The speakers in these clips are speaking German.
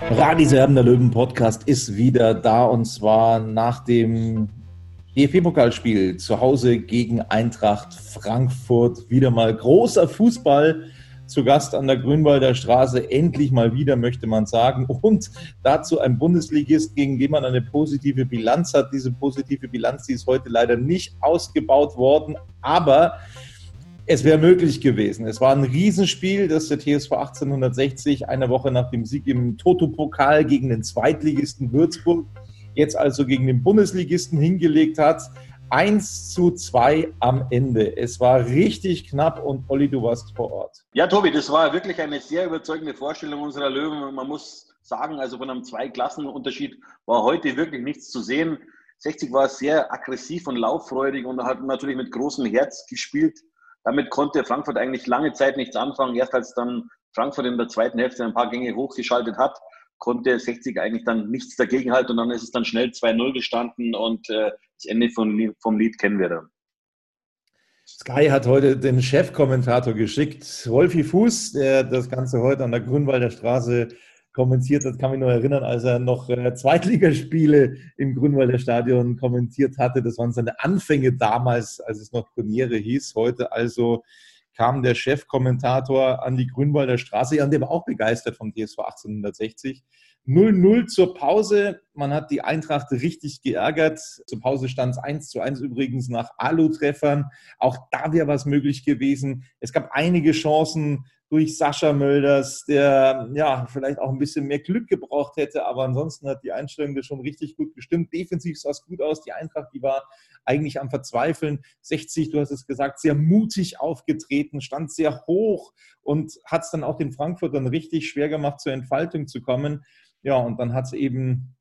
Radis Erben der Löwen Podcast ist wieder da und zwar nach dem DFB-Pokalspiel zu Hause gegen Eintracht Frankfurt. Wieder mal großer Fußball zu Gast an der Grünwalder Straße. Endlich mal wieder, möchte man sagen. Und dazu ein Bundesligist, gegen den man eine positive Bilanz hat. Diese positive Bilanz, die ist heute leider nicht ausgebaut worden, aber es wäre möglich gewesen. Es war ein Riesenspiel, das der TSV 1860 eine Woche nach dem Sieg im Toto-Pokal gegen den Zweitligisten Würzburg jetzt also gegen den Bundesligisten hingelegt hat. 1 zu 2 am Ende. Es war richtig knapp und Olli, du warst vor Ort. Ja, Tobi, das war wirklich eine sehr überzeugende Vorstellung unserer Löwen. Man muss sagen, also von einem Zweiklassenunterschied war heute wirklich nichts zu sehen. 60 war sehr aggressiv und lauffreudig und hat natürlich mit großem Herz gespielt. Damit konnte Frankfurt eigentlich lange Zeit nichts anfangen. Erst als dann Frankfurt in der zweiten Hälfte ein paar Gänge hochgeschaltet hat, konnte 60 eigentlich dann nichts dagegen halten und dann ist es dann schnell 2-0 gestanden und äh, das Ende von, vom Lied kennen wir dann. Sky hat heute den Chefkommentator geschickt, Wolfi Fuß, der das Ganze heute an der Grünwalder Straße kommentiert hat, kann mich noch erinnern, als er noch äh, Zweitligaspiele im Grünwalder Stadion kommentiert hatte. Das waren seine Anfänge damals, als es noch Turniere hieß. Heute also kam der Chefkommentator an die Grünwalder Straße. Ja, und der war auch begeistert vom TSV 1860. 0-0 zur Pause. Man hat die Eintracht richtig geärgert. Zur Pause stand es 1 zu 1 übrigens nach Alu-Treffern. Auch da wäre was möglich gewesen. Es gab einige Chancen durch Sascha Mölders, der ja vielleicht auch ein bisschen mehr Glück gebraucht hätte, aber ansonsten hat die Einstellung schon richtig gut gestimmt. Defensiv sah es gut aus. Die Eintracht, die war eigentlich am Verzweifeln. 60, du hast es gesagt, sehr mutig aufgetreten, stand sehr hoch und hat es dann auch den Frankfurtern richtig schwer gemacht, zur Entfaltung zu kommen. Ja, und dann hat es eben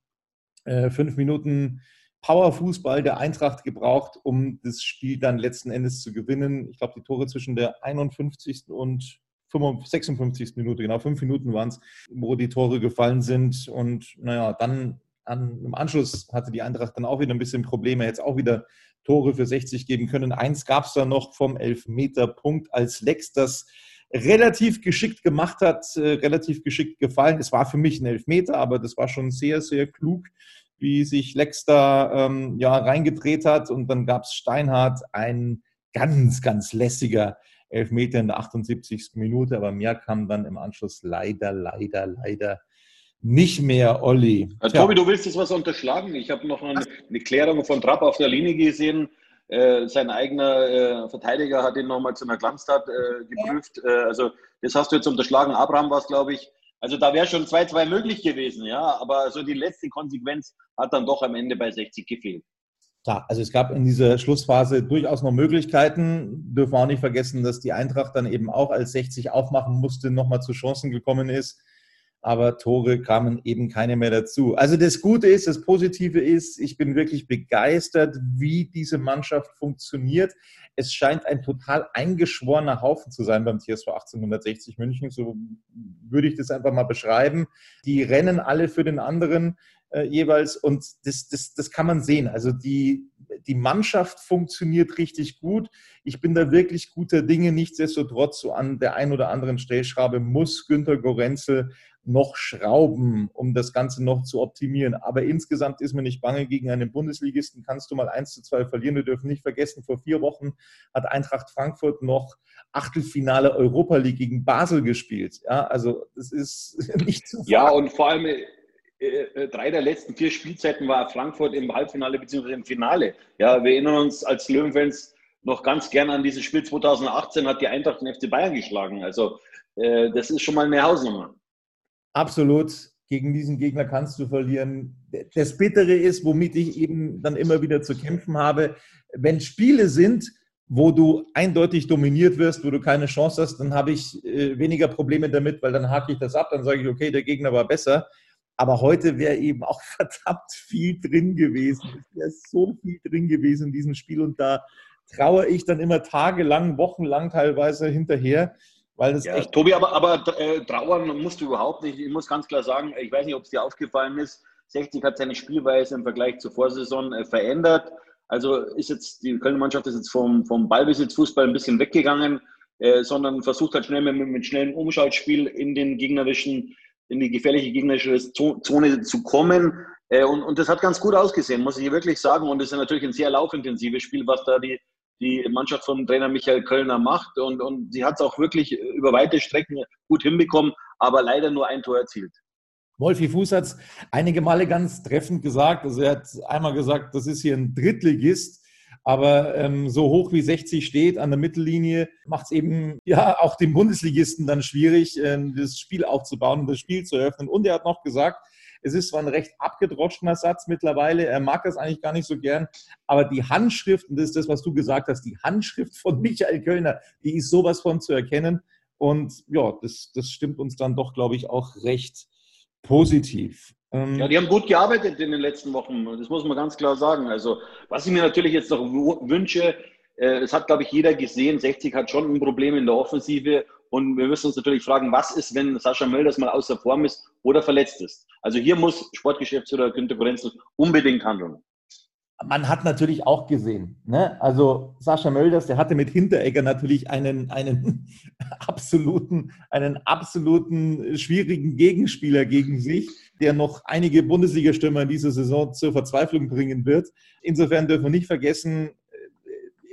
äh, fünf Minuten Powerfußball der Eintracht gebraucht, um das Spiel dann letzten Endes zu gewinnen. Ich glaube, die Tore zwischen der 51. und 56. Minute, genau fünf Minuten waren es, wo die Tore gefallen sind. Und naja, dann an, im Anschluss hatte die Eintracht dann auch wieder ein bisschen Probleme, jetzt auch wieder Tore für 60 geben können. Eins gab es dann noch vom Elfmeterpunkt, als Lex das relativ geschickt gemacht hat, äh, relativ geschickt gefallen. Es war für mich ein Elfmeter, aber das war schon sehr, sehr klug, wie sich Lex da ähm, ja, reingedreht hat. Und dann gab es Steinhardt, ein ganz, ganz lässiger Elfmeter in der 78. Minute, aber mehr kam dann im Anschluss leider, leider, leider nicht mehr, Olli. Ja, Tobi, du willst jetzt was unterschlagen? Ich habe noch eine, eine, Klärung von Trapp auf der Linie gesehen. Äh, sein eigener äh, Verteidiger hat ihn nochmal zu einer Glanztat äh, geprüft. Äh, also das hast du jetzt unterschlagen. Abraham war es, glaube ich. Also da wäre schon 2-2 möglich gewesen, ja. Aber so die letzte Konsequenz hat dann doch am Ende bei 60 gefehlt. Klar, also es gab in dieser Schlussphase durchaus noch Möglichkeiten. Dürfen wir auch nicht vergessen, dass die Eintracht dann eben auch als 60 aufmachen musste, nochmal zu Chancen gekommen ist. Aber Tore kamen eben keine mehr dazu. Also das Gute ist, das Positive ist, ich bin wirklich begeistert, wie diese Mannschaft funktioniert. Es scheint ein total eingeschworener Haufen zu sein beim TSV 1860 München. So würde ich das einfach mal beschreiben. Die rennen alle für den anderen äh, jeweils. Und das, das, das kann man sehen. Also die, die Mannschaft funktioniert richtig gut. Ich bin da wirklich guter Dinge. Nichtsdestotrotz, so an der einen oder anderen Stellschraube muss Günter Gorenzel noch schrauben, um das Ganze noch zu optimieren. Aber insgesamt ist mir nicht bange. Gegen einen Bundesligisten kannst du mal 1 zu 2 verlieren. Wir dürfen nicht vergessen, vor vier Wochen hat Eintracht Frankfurt noch Achtelfinale Europa League gegen Basel gespielt. Ja, also das ist nicht zu Ja, und vor allem drei der letzten vier Spielzeiten war Frankfurt im Halbfinale bzw. im Finale. Ja, wir erinnern uns als Löwenfans noch ganz gern an dieses Spiel 2018, hat die Eintracht den FC Bayern geschlagen. Also äh, das ist schon mal eine Hausnummer. Absolut. Gegen diesen Gegner kannst du verlieren. Das Bittere ist, womit ich eben dann immer wieder zu kämpfen habe, wenn Spiele sind, wo du eindeutig dominiert wirst, wo du keine Chance hast, dann habe ich äh, weniger Probleme damit, weil dann hake ich das ab, dann sage ich, okay, der Gegner war besser. Aber heute wäre eben auch verdammt viel drin gewesen. Es wäre so viel drin gewesen in diesem Spiel und da traue ich dann immer tagelang, wochenlang teilweise hinterher. Weil das ja, echt Tobi, aber, aber äh, trauern musst du überhaupt nicht. Ich muss ganz klar sagen, ich weiß nicht, ob es dir aufgefallen ist, 60 hat seine Spielweise im Vergleich zur Vorsaison äh, verändert. Also ist jetzt die Kölner Mannschaft ist jetzt vom, vom Ballbesitzfußball ein bisschen weggegangen, äh, sondern versucht halt schnell mit, mit schnellem Umschaltspiel in den gegnerischen in die gefährliche gegnerische Zone zu kommen. Äh, und, und das hat ganz gut ausgesehen, muss ich wirklich sagen. Und es ist natürlich ein sehr laufintensives Spiel, was da die, die Mannschaft von Trainer Michael Kölner macht. Und, und sie hat es auch wirklich über weite Strecken gut hinbekommen, aber leider nur ein Tor erzielt. Wolfi Fuß hat es einige Male ganz treffend gesagt. Also er hat einmal gesagt, das ist hier ein Drittligist. Aber ähm, so hoch wie 60 steht an der Mittellinie, macht es eben ja auch dem Bundesligisten dann schwierig, äh, das Spiel aufzubauen und das Spiel zu eröffnen. Und er hat noch gesagt, es ist zwar ein recht abgedroschener Satz mittlerweile, er mag das eigentlich gar nicht so gern, aber die Handschrift, und das ist das, was du gesagt hast, die Handschrift von Michael Kölner, die ist sowas von zu erkennen. Und ja, das, das stimmt uns dann doch, glaube ich, auch recht positiv. Ähm, ja, die haben gut gearbeitet in den letzten Wochen, das muss man ganz klar sagen. Also, was ich mir natürlich jetzt noch wünsche, äh, es hat, glaube ich, jeder gesehen, 60 hat schon ein Problem in der Offensive und wir müssen uns natürlich fragen, was ist, wenn Sascha Mölders mal außer Form ist oder verletzt ist. Also hier muss Sportgeschäftsführer Günter Gorenzel unbedingt handeln man hat natürlich auch gesehen, ne? also Sascha Mölders, der hatte mit Hinteregger natürlich einen, einen, absoluten, einen absoluten schwierigen Gegenspieler gegen sich, der noch einige Bundesliga-Stürmer in dieser Saison zur Verzweiflung bringen wird. Insofern dürfen wir nicht vergessen,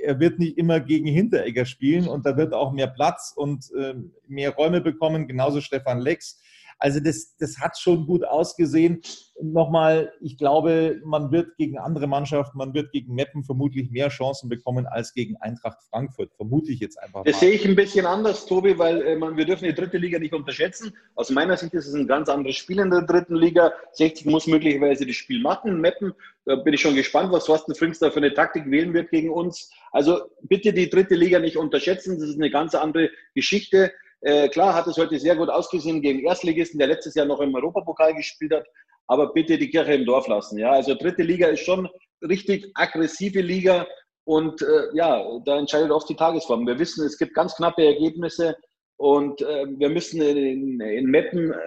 er wird nicht immer gegen Hinteregger spielen und da wird auch mehr Platz und äh, mehr Räume bekommen, genauso Stefan Lex. Also das, das hat schon gut ausgesehen. Nochmal, ich glaube, man wird gegen andere Mannschaften, man wird gegen Meppen vermutlich mehr Chancen bekommen als gegen Eintracht Frankfurt. Vermute ich jetzt einfach. Das mal. sehe ich ein bisschen anders, Tobi, weil äh, man, wir dürfen die dritte Liga nicht unterschätzen. Aus meiner Sicht ist es ein ganz anderes Spiel in der dritten Liga. 60 muss möglicherweise das Spiel machen. Meppen, da bin ich schon gespannt, was Thorsten Frings da für eine Taktik wählen wird gegen uns. Also bitte die dritte Liga nicht unterschätzen. Das ist eine ganz andere Geschichte. Äh, klar hat es heute sehr gut ausgesehen gegen Erstligisten, der letztes Jahr noch im Europapokal gespielt hat, aber bitte die Kirche im Dorf lassen. Ja, also dritte Liga ist schon richtig aggressive Liga und äh, ja, da entscheidet oft die Tagesform. Wir wissen, es gibt ganz knappe Ergebnisse und äh, wir müssen in, in Meppen äh,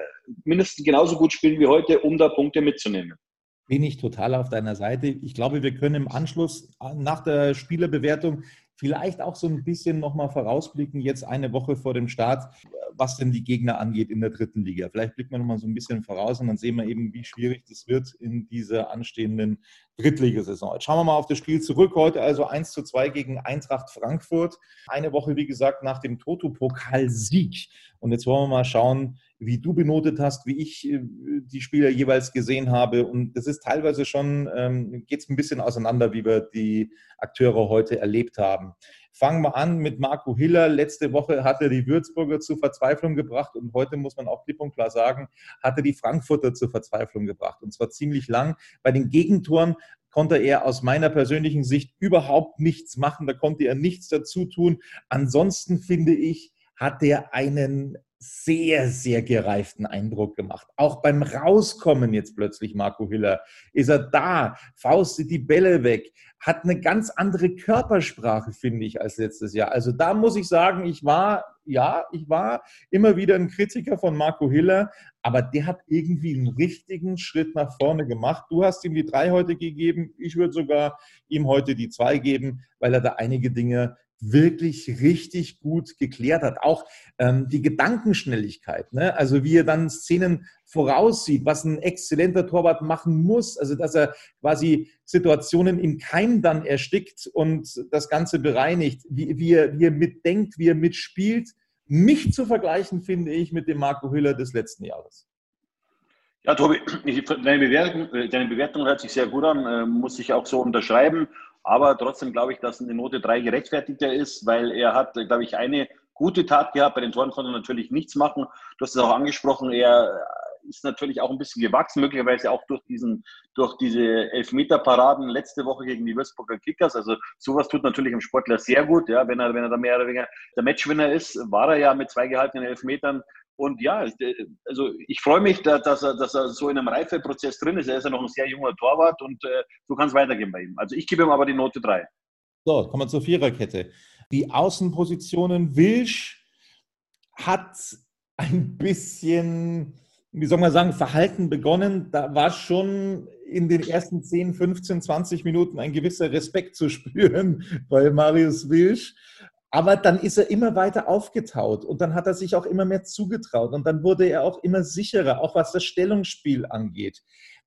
mindestens genauso gut spielen wie heute, um da Punkte mitzunehmen bin ich total auf deiner Seite. Ich glaube, wir können im Anschluss äh, nach der Spielerbewertung Vielleicht auch so ein bisschen nochmal vorausblicken, jetzt eine Woche vor dem Start, was denn die Gegner angeht in der dritten Liga. Vielleicht blicken wir nochmal so ein bisschen voraus und dann sehen wir eben, wie schwierig das wird in dieser anstehenden Drittligasaison. Jetzt schauen wir mal auf das Spiel zurück. Heute also 1 zu 2 gegen Eintracht Frankfurt. Eine Woche, wie gesagt, nach dem Toto-Pokal-Sieg. Und jetzt wollen wir mal schauen, wie du benotet hast, wie ich äh, die Spieler jeweils gesehen habe. Und das ist teilweise schon, ähm, geht es ein bisschen auseinander, wie wir die Akteure heute erlebt haben. Fangen wir an mit Marco Hiller. Letzte Woche hat er die Würzburger zur Verzweiflung gebracht und heute muss man auch klipp und klar sagen, hat er die Frankfurter zur Verzweiflung gebracht. Und zwar ziemlich lang. Bei den Gegentoren konnte er aus meiner persönlichen Sicht überhaupt nichts machen. Da konnte er nichts dazu tun. Ansonsten finde ich, hat er einen sehr, sehr gereiften Eindruck gemacht. Auch beim Rauskommen jetzt plötzlich, Marco Hiller, ist er da, faustet die Bälle weg, hat eine ganz andere Körpersprache, finde ich, als letztes Jahr. Also da muss ich sagen, ich war, ja, ich war immer wieder ein Kritiker von Marco Hiller, aber der hat irgendwie einen richtigen Schritt nach vorne gemacht. Du hast ihm die drei heute gegeben, ich würde sogar ihm heute die zwei geben, weil er da einige Dinge wirklich richtig gut geklärt hat. Auch ähm, die Gedankenschnelligkeit, ne? also wie er dann Szenen voraussieht, was ein exzellenter Torwart machen muss, also dass er quasi Situationen im Keim dann erstickt und das Ganze bereinigt, wie, wie, er, wie er mitdenkt, wie er mitspielt. Nicht zu vergleichen, finde ich, mit dem Marco Hüller des letzten Jahres. Ja, Tobi, deine Bewertung, äh, deine Bewertung hört sich sehr gut an, äh, muss ich auch so unterschreiben. Aber trotzdem glaube ich, dass eine Note 3 gerechtfertigter ist, weil er hat, glaube ich, eine gute Tat gehabt. Bei den Toren konnte er natürlich nichts machen. Du hast es auch angesprochen, er ist natürlich auch ein bisschen gewachsen, möglicherweise auch durch diesen, durch diese Elfmeter-Paraden letzte Woche gegen die Würzburger Kickers. Also sowas tut natürlich im Sportler sehr gut, ja, wenn er, wenn er da mehr oder weniger der Matchwinner ist, war er ja mit zwei gehaltenen Elfmetern und ja, also ich freue mich, dass er, dass er so in einem Reifeprozess drin ist. Er ist ja noch ein sehr junger Torwart und äh, so kann es weitergehen bei ihm. Also ich gebe ihm aber die Note 3. So, kommen wir zur Viererkette. Die Außenpositionen. Wilsch hat ein bisschen, wie soll man sagen, Verhalten begonnen. Da war schon in den ersten 10, 15, 20 Minuten ein gewisser Respekt zu spüren bei Marius Wilsch. Aber dann ist er immer weiter aufgetaut und dann hat er sich auch immer mehr zugetraut und dann wurde er auch immer sicherer, auch was das Stellungsspiel angeht.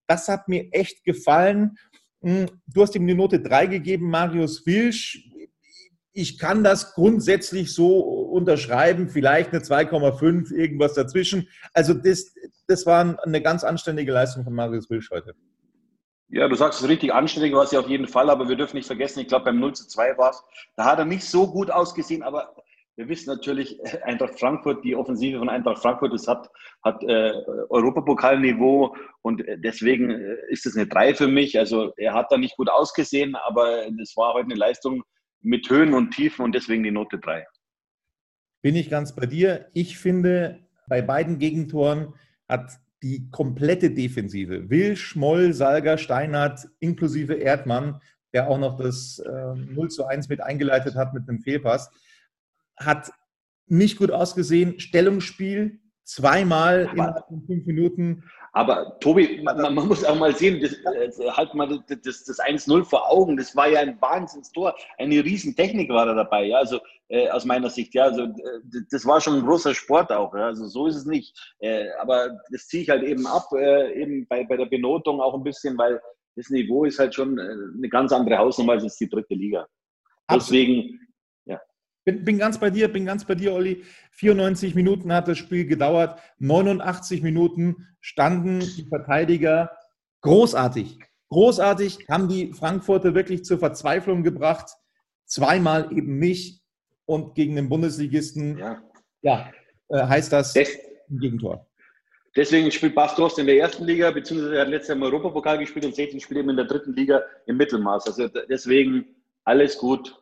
Das hat mir echt gefallen. Hm, du hast ihm die Note 3 gegeben, Marius Wilsch. Ich kann das grundsätzlich so unterschreiben, vielleicht eine 2,5, irgendwas dazwischen. Also das, das war eine ganz anständige Leistung von Marius Wilsch heute. Ja, du sagst es richtig, anständig war es ja auf jeden Fall, aber wir dürfen nicht vergessen, ich glaube beim 0 zu 2 war es, da hat er nicht so gut ausgesehen, aber wir wissen natürlich, Eintracht Frankfurt, die Offensive von Eintracht Frankfurt, das hat, hat äh, Europapokalniveau und deswegen äh, ist es eine 3 für mich. Also er hat da nicht gut ausgesehen, aber das war heute eine Leistung mit Höhen und Tiefen und deswegen die Note 3. Bin ich ganz bei dir. Ich finde, bei beiden Gegentoren hat die komplette Defensive, Will, Schmoll, Salger, Steinhardt, inklusive Erdmann, der auch noch das äh, 0 zu 1 mit eingeleitet hat mit einem Fehlpass, hat nicht gut ausgesehen. Stellungsspiel zweimal innerhalb von fünf Minuten. Aber Tobi, man, man, muss auch mal sehen, das, äh, halt mal das, das 1-0 vor Augen, das war ja ein Wahnsinnstor. Eine Riesentechnik war da dabei. Ja? Also äh, aus meiner Sicht. Ja, also äh, das war schon ein großer Sport auch. Ja? Also so ist es nicht. Äh, aber das ziehe ich halt eben ab, äh, eben bei, bei der Benotung auch ein bisschen, weil das Niveau ist halt schon äh, eine ganz andere Hausnummer als die dritte Liga. Deswegen. Bin, bin ganz bei dir, bin ganz bei dir, Olli. 94 Minuten hat das Spiel gedauert. 89 Minuten standen die Verteidiger großartig. Großartig haben die Frankfurter wirklich zur Verzweiflung gebracht. Zweimal eben nicht und gegen den Bundesligisten, ja, ja äh, heißt das Des, ein Gegentor. Deswegen spielt Bas Dost in der ersten Liga, beziehungsweise er hat letztes Jahr im Europapokal gespielt und 16 spielt eben in der dritten Liga im Mittelmaß. Also deswegen alles gut.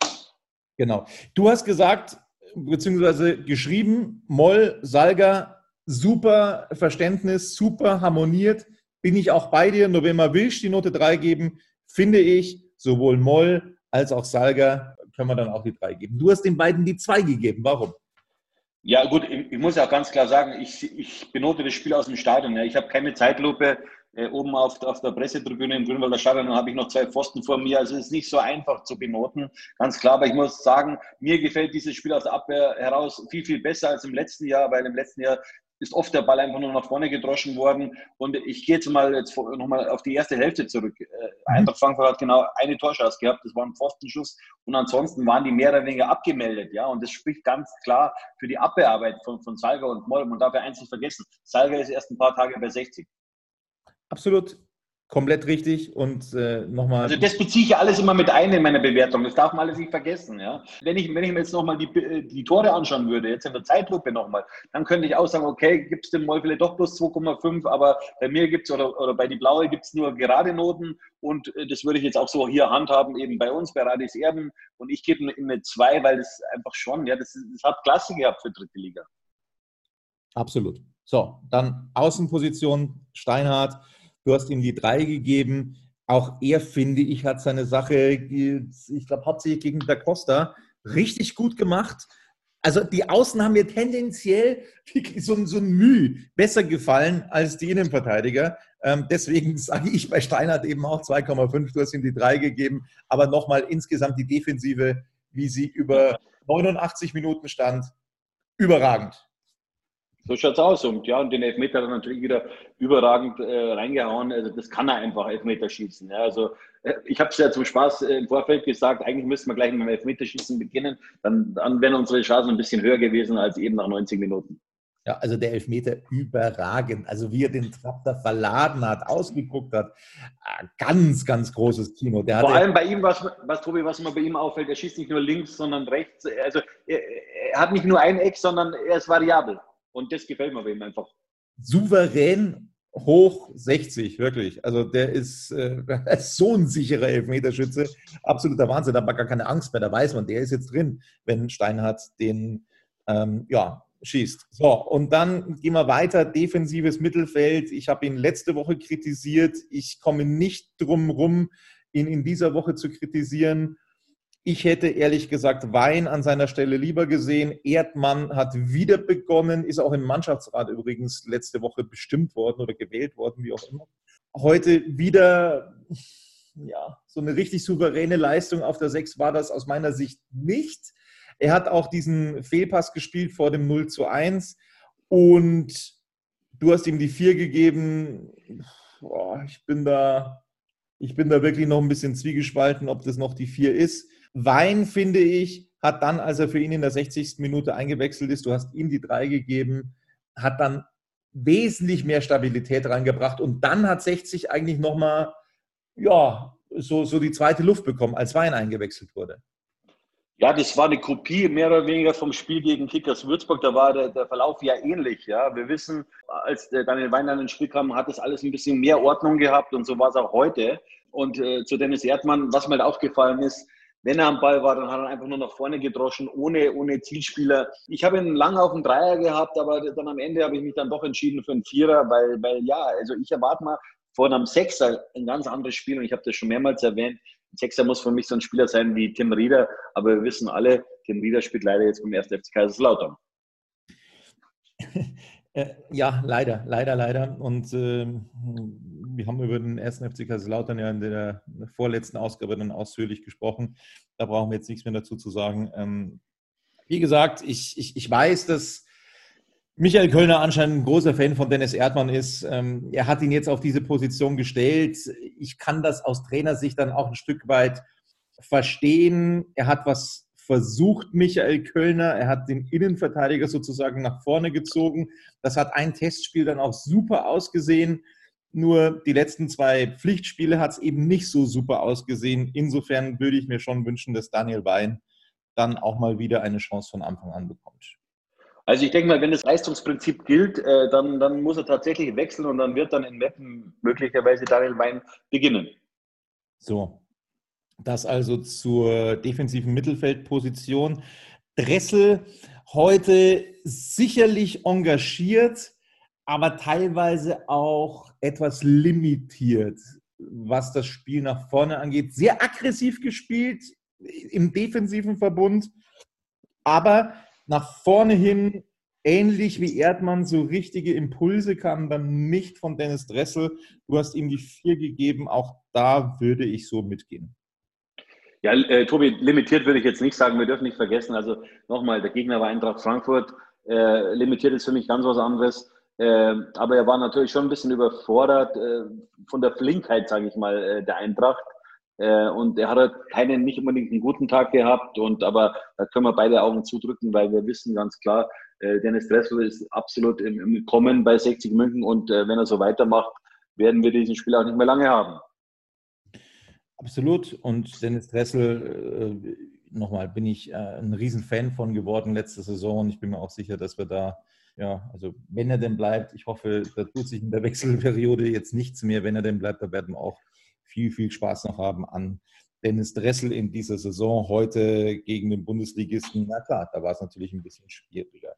Genau. Du hast gesagt, beziehungsweise geschrieben, Moll, Salga, super Verständnis, super harmoniert. Bin ich auch bei dir. Nur wenn man willst, die Note 3 geben, finde ich, sowohl Moll als auch Salga können wir dann auch die drei geben. Du hast den beiden die zwei gegeben. Warum? Ja, gut, ich, ich muss ja auch ganz klar sagen, ich, ich benote das Spiel aus dem Stadion. Ja. Ich habe keine Zeitlupe. Äh, oben auf, auf der Pressetribüne im Grünwalder Stadion habe ich noch zwei Pfosten vor mir. Also es ist nicht so einfach zu benoten, ganz klar. Aber ich muss sagen, mir gefällt dieses Spiel aus der Abwehr heraus viel, viel besser als im letzten Jahr, weil im letzten Jahr ist oft der Ball einfach nur nach vorne gedroschen worden. Und ich gehe jetzt mal jetzt nochmal auf die erste Hälfte zurück. Äh, mhm. Eintracht Frankfurt hat genau eine Torschance gehabt, das war ein Pfostenschuss. Und ansonsten waren die mehr oder weniger abgemeldet. Ja? Und das spricht ganz klar für die Abwehrarbeit von, von Salga und Moll. Man darf ja eins nicht vergessen, Salga ist erst ein paar Tage bei 60. Absolut. Komplett richtig und äh, nochmal. Also das beziehe ich ja alles immer mit ein in meiner Bewertung. Das darf man alles nicht vergessen. Ja? Wenn, ich, wenn ich mir jetzt nochmal die, äh, die Tore anschauen würde, jetzt in der Zeitlupe nochmal, dann könnte ich auch sagen, okay, gibt es dem vielleicht doch bloß 2,5, aber bei mir gibt es oder, oder bei die Blaue gibt es nur gerade Noten und äh, das würde ich jetzt auch so hier handhaben, eben bei uns, bei Radis Erben und ich gebe ihm eine 2, weil das einfach schon, ja, das, das hat Klasse gehabt für dritte Liga. Absolut. So, dann Außenposition, Steinhardt, du hast ihm die drei gegeben. Auch er, finde ich, hat seine Sache, ich glaube, hauptsächlich gegen Da Costa richtig gut gemacht. Also die Außen haben mir tendenziell so, so ein Mühe besser gefallen als die Innenverteidiger. Ähm, deswegen sage ich bei Steinhardt eben auch 2,5. Du hast ihm die drei gegeben. Aber nochmal insgesamt die Defensive, wie sie über 89 Minuten stand, überragend. So schaut es aus. Und ja, und den Elfmeter hat er natürlich wieder überragend äh, reingehauen. Also das kann er einfach Elfmeter schießen. Ja. Also äh, ich habe es ja zum Spaß äh, im Vorfeld gesagt, eigentlich müssten wir gleich mit dem Elfmeterschießen beginnen. Dann, dann wären unsere Chancen ein bisschen höher gewesen als eben nach 90 Minuten. Ja, also der Elfmeter überragend. Also wie er den Trapp da verladen hat, ausgeguckt hat. Ah, ganz, ganz großes Kino. Der Vor allem bei ihm, was, was Tobi, was mir bei ihm auffällt, er schießt nicht nur links, sondern rechts. Also er, er hat nicht nur ein Eck, sondern er ist variabel. Und das gefällt mir bei ihm einfach. Souverän hoch 60, wirklich. Also der ist, äh, so ein sicherer Elfmeterschütze. Absoluter Wahnsinn. Da hat man gar keine Angst mehr. Da weiß man, der ist jetzt drin, wenn Steinhardt den ähm, ja, schießt. So, und dann gehen wir weiter. Defensives Mittelfeld. Ich habe ihn letzte Woche kritisiert. Ich komme nicht drum rum, ihn in dieser Woche zu kritisieren. Ich hätte ehrlich gesagt Wein an seiner Stelle lieber gesehen. Erdmann hat wieder begonnen, ist auch im Mannschaftsrat übrigens letzte Woche bestimmt worden oder gewählt worden, wie auch immer. Heute wieder, ja, so eine richtig souveräne Leistung auf der 6 war das aus meiner Sicht nicht. Er hat auch diesen Fehlpass gespielt vor dem 0 zu 1 und du hast ihm die 4 gegeben. Boah, ich bin da, ich bin da wirklich noch ein bisschen zwiegespalten, ob das noch die 4 ist. Wein, finde ich, hat dann, als er für ihn in der 60. Minute eingewechselt ist, du hast ihm die drei gegeben, hat dann wesentlich mehr Stabilität reingebracht und dann hat 60 eigentlich nochmal, ja, so, so die zweite Luft bekommen, als Wein eingewechselt wurde. Ja, das war eine Kopie mehr oder weniger vom Spiel gegen Kickers Würzburg. Da war der, der Verlauf ja ähnlich. Ja, wir wissen, als Daniel Wein dann ins Spiel kam, hat das alles ein bisschen mehr Ordnung gehabt und so war es auch heute. Und äh, zu Dennis Erdmann, was mir halt aufgefallen ist, wenn er am Ball war, dann hat er einfach nur nach vorne gedroschen, ohne, ohne Zielspieler. Ich habe ihn lange auf dem Dreier gehabt, aber dann am Ende habe ich mich dann doch entschieden für einen Vierer, weil, weil ja, also ich erwarte mal vor einem Sechser ein ganz anderes Spiel und ich habe das schon mehrmals erwähnt. Ein Sechser muss für mich so ein Spieler sein wie Tim Rieder, aber wir wissen alle, Tim Rieder spielt leider jetzt beim 1. FC Kaiserslautern. Äh, ja, leider, leider, leider. Und äh, wir haben über den ersten FC Kaiserslautern ja in der vorletzten Ausgabe dann ausführlich gesprochen. Da brauchen wir jetzt nichts mehr dazu zu sagen. Ähm, wie gesagt, ich, ich, ich weiß, dass Michael Kölner anscheinend ein großer Fan von Dennis Erdmann ist. Ähm, er hat ihn jetzt auf diese Position gestellt. Ich kann das aus Trainersicht dann auch ein Stück weit verstehen. Er hat was versucht Michael Kölner. Er hat den Innenverteidiger sozusagen nach vorne gezogen. Das hat ein Testspiel dann auch super ausgesehen. Nur die letzten zwei Pflichtspiele hat es eben nicht so super ausgesehen. Insofern würde ich mir schon wünschen, dass Daniel Wein dann auch mal wieder eine Chance von Anfang an bekommt. Also ich denke mal, wenn das Leistungsprinzip gilt, äh, dann, dann muss er tatsächlich wechseln und dann wird dann in Meppen möglicherweise Daniel Wein beginnen. So, das also zur defensiven Mittelfeldposition. Dressel heute sicherlich engagiert, aber teilweise auch etwas limitiert, was das Spiel nach vorne angeht. Sehr aggressiv gespielt im defensiven Verbund, aber nach vorne hin ähnlich wie Erdmann, so richtige Impulse kamen dann nicht von Dennis Dressel. Du hast ihm die vier gegeben, auch da würde ich so mitgehen. Ja, äh, Tobi, limitiert würde ich jetzt nicht sagen. Wir dürfen nicht vergessen, also nochmal, der Gegner war Eintracht Frankfurt. Äh, limitiert ist für mich ganz was anderes. Äh, aber er war natürlich schon ein bisschen überfordert äh, von der Flinkheit, sage ich mal, äh, der Eintracht. Äh, und er hat halt keinen, nicht unbedingt einen guten Tag gehabt. Und aber da können wir beide Augen zudrücken, weil wir wissen ganz klar, Dennis Dressel ist absolut im, im Kommen bei 60 München. Und wenn er so weitermacht, werden wir diesen Spiel auch nicht mehr lange haben. Absolut. Und Dennis Dressel, äh, nochmal, bin ich äh, ein Riesenfan von geworden letzte Saison. Ich bin mir auch sicher, dass wir da, ja, also wenn er denn bleibt, ich hoffe, da tut sich in der Wechselperiode jetzt nichts mehr. Wenn er denn bleibt, da werden wir auch viel, viel Spaß noch haben an Dennis Dressel in dieser Saison. Heute gegen den Bundesligisten, na klar, da war es natürlich ein bisschen schwieriger.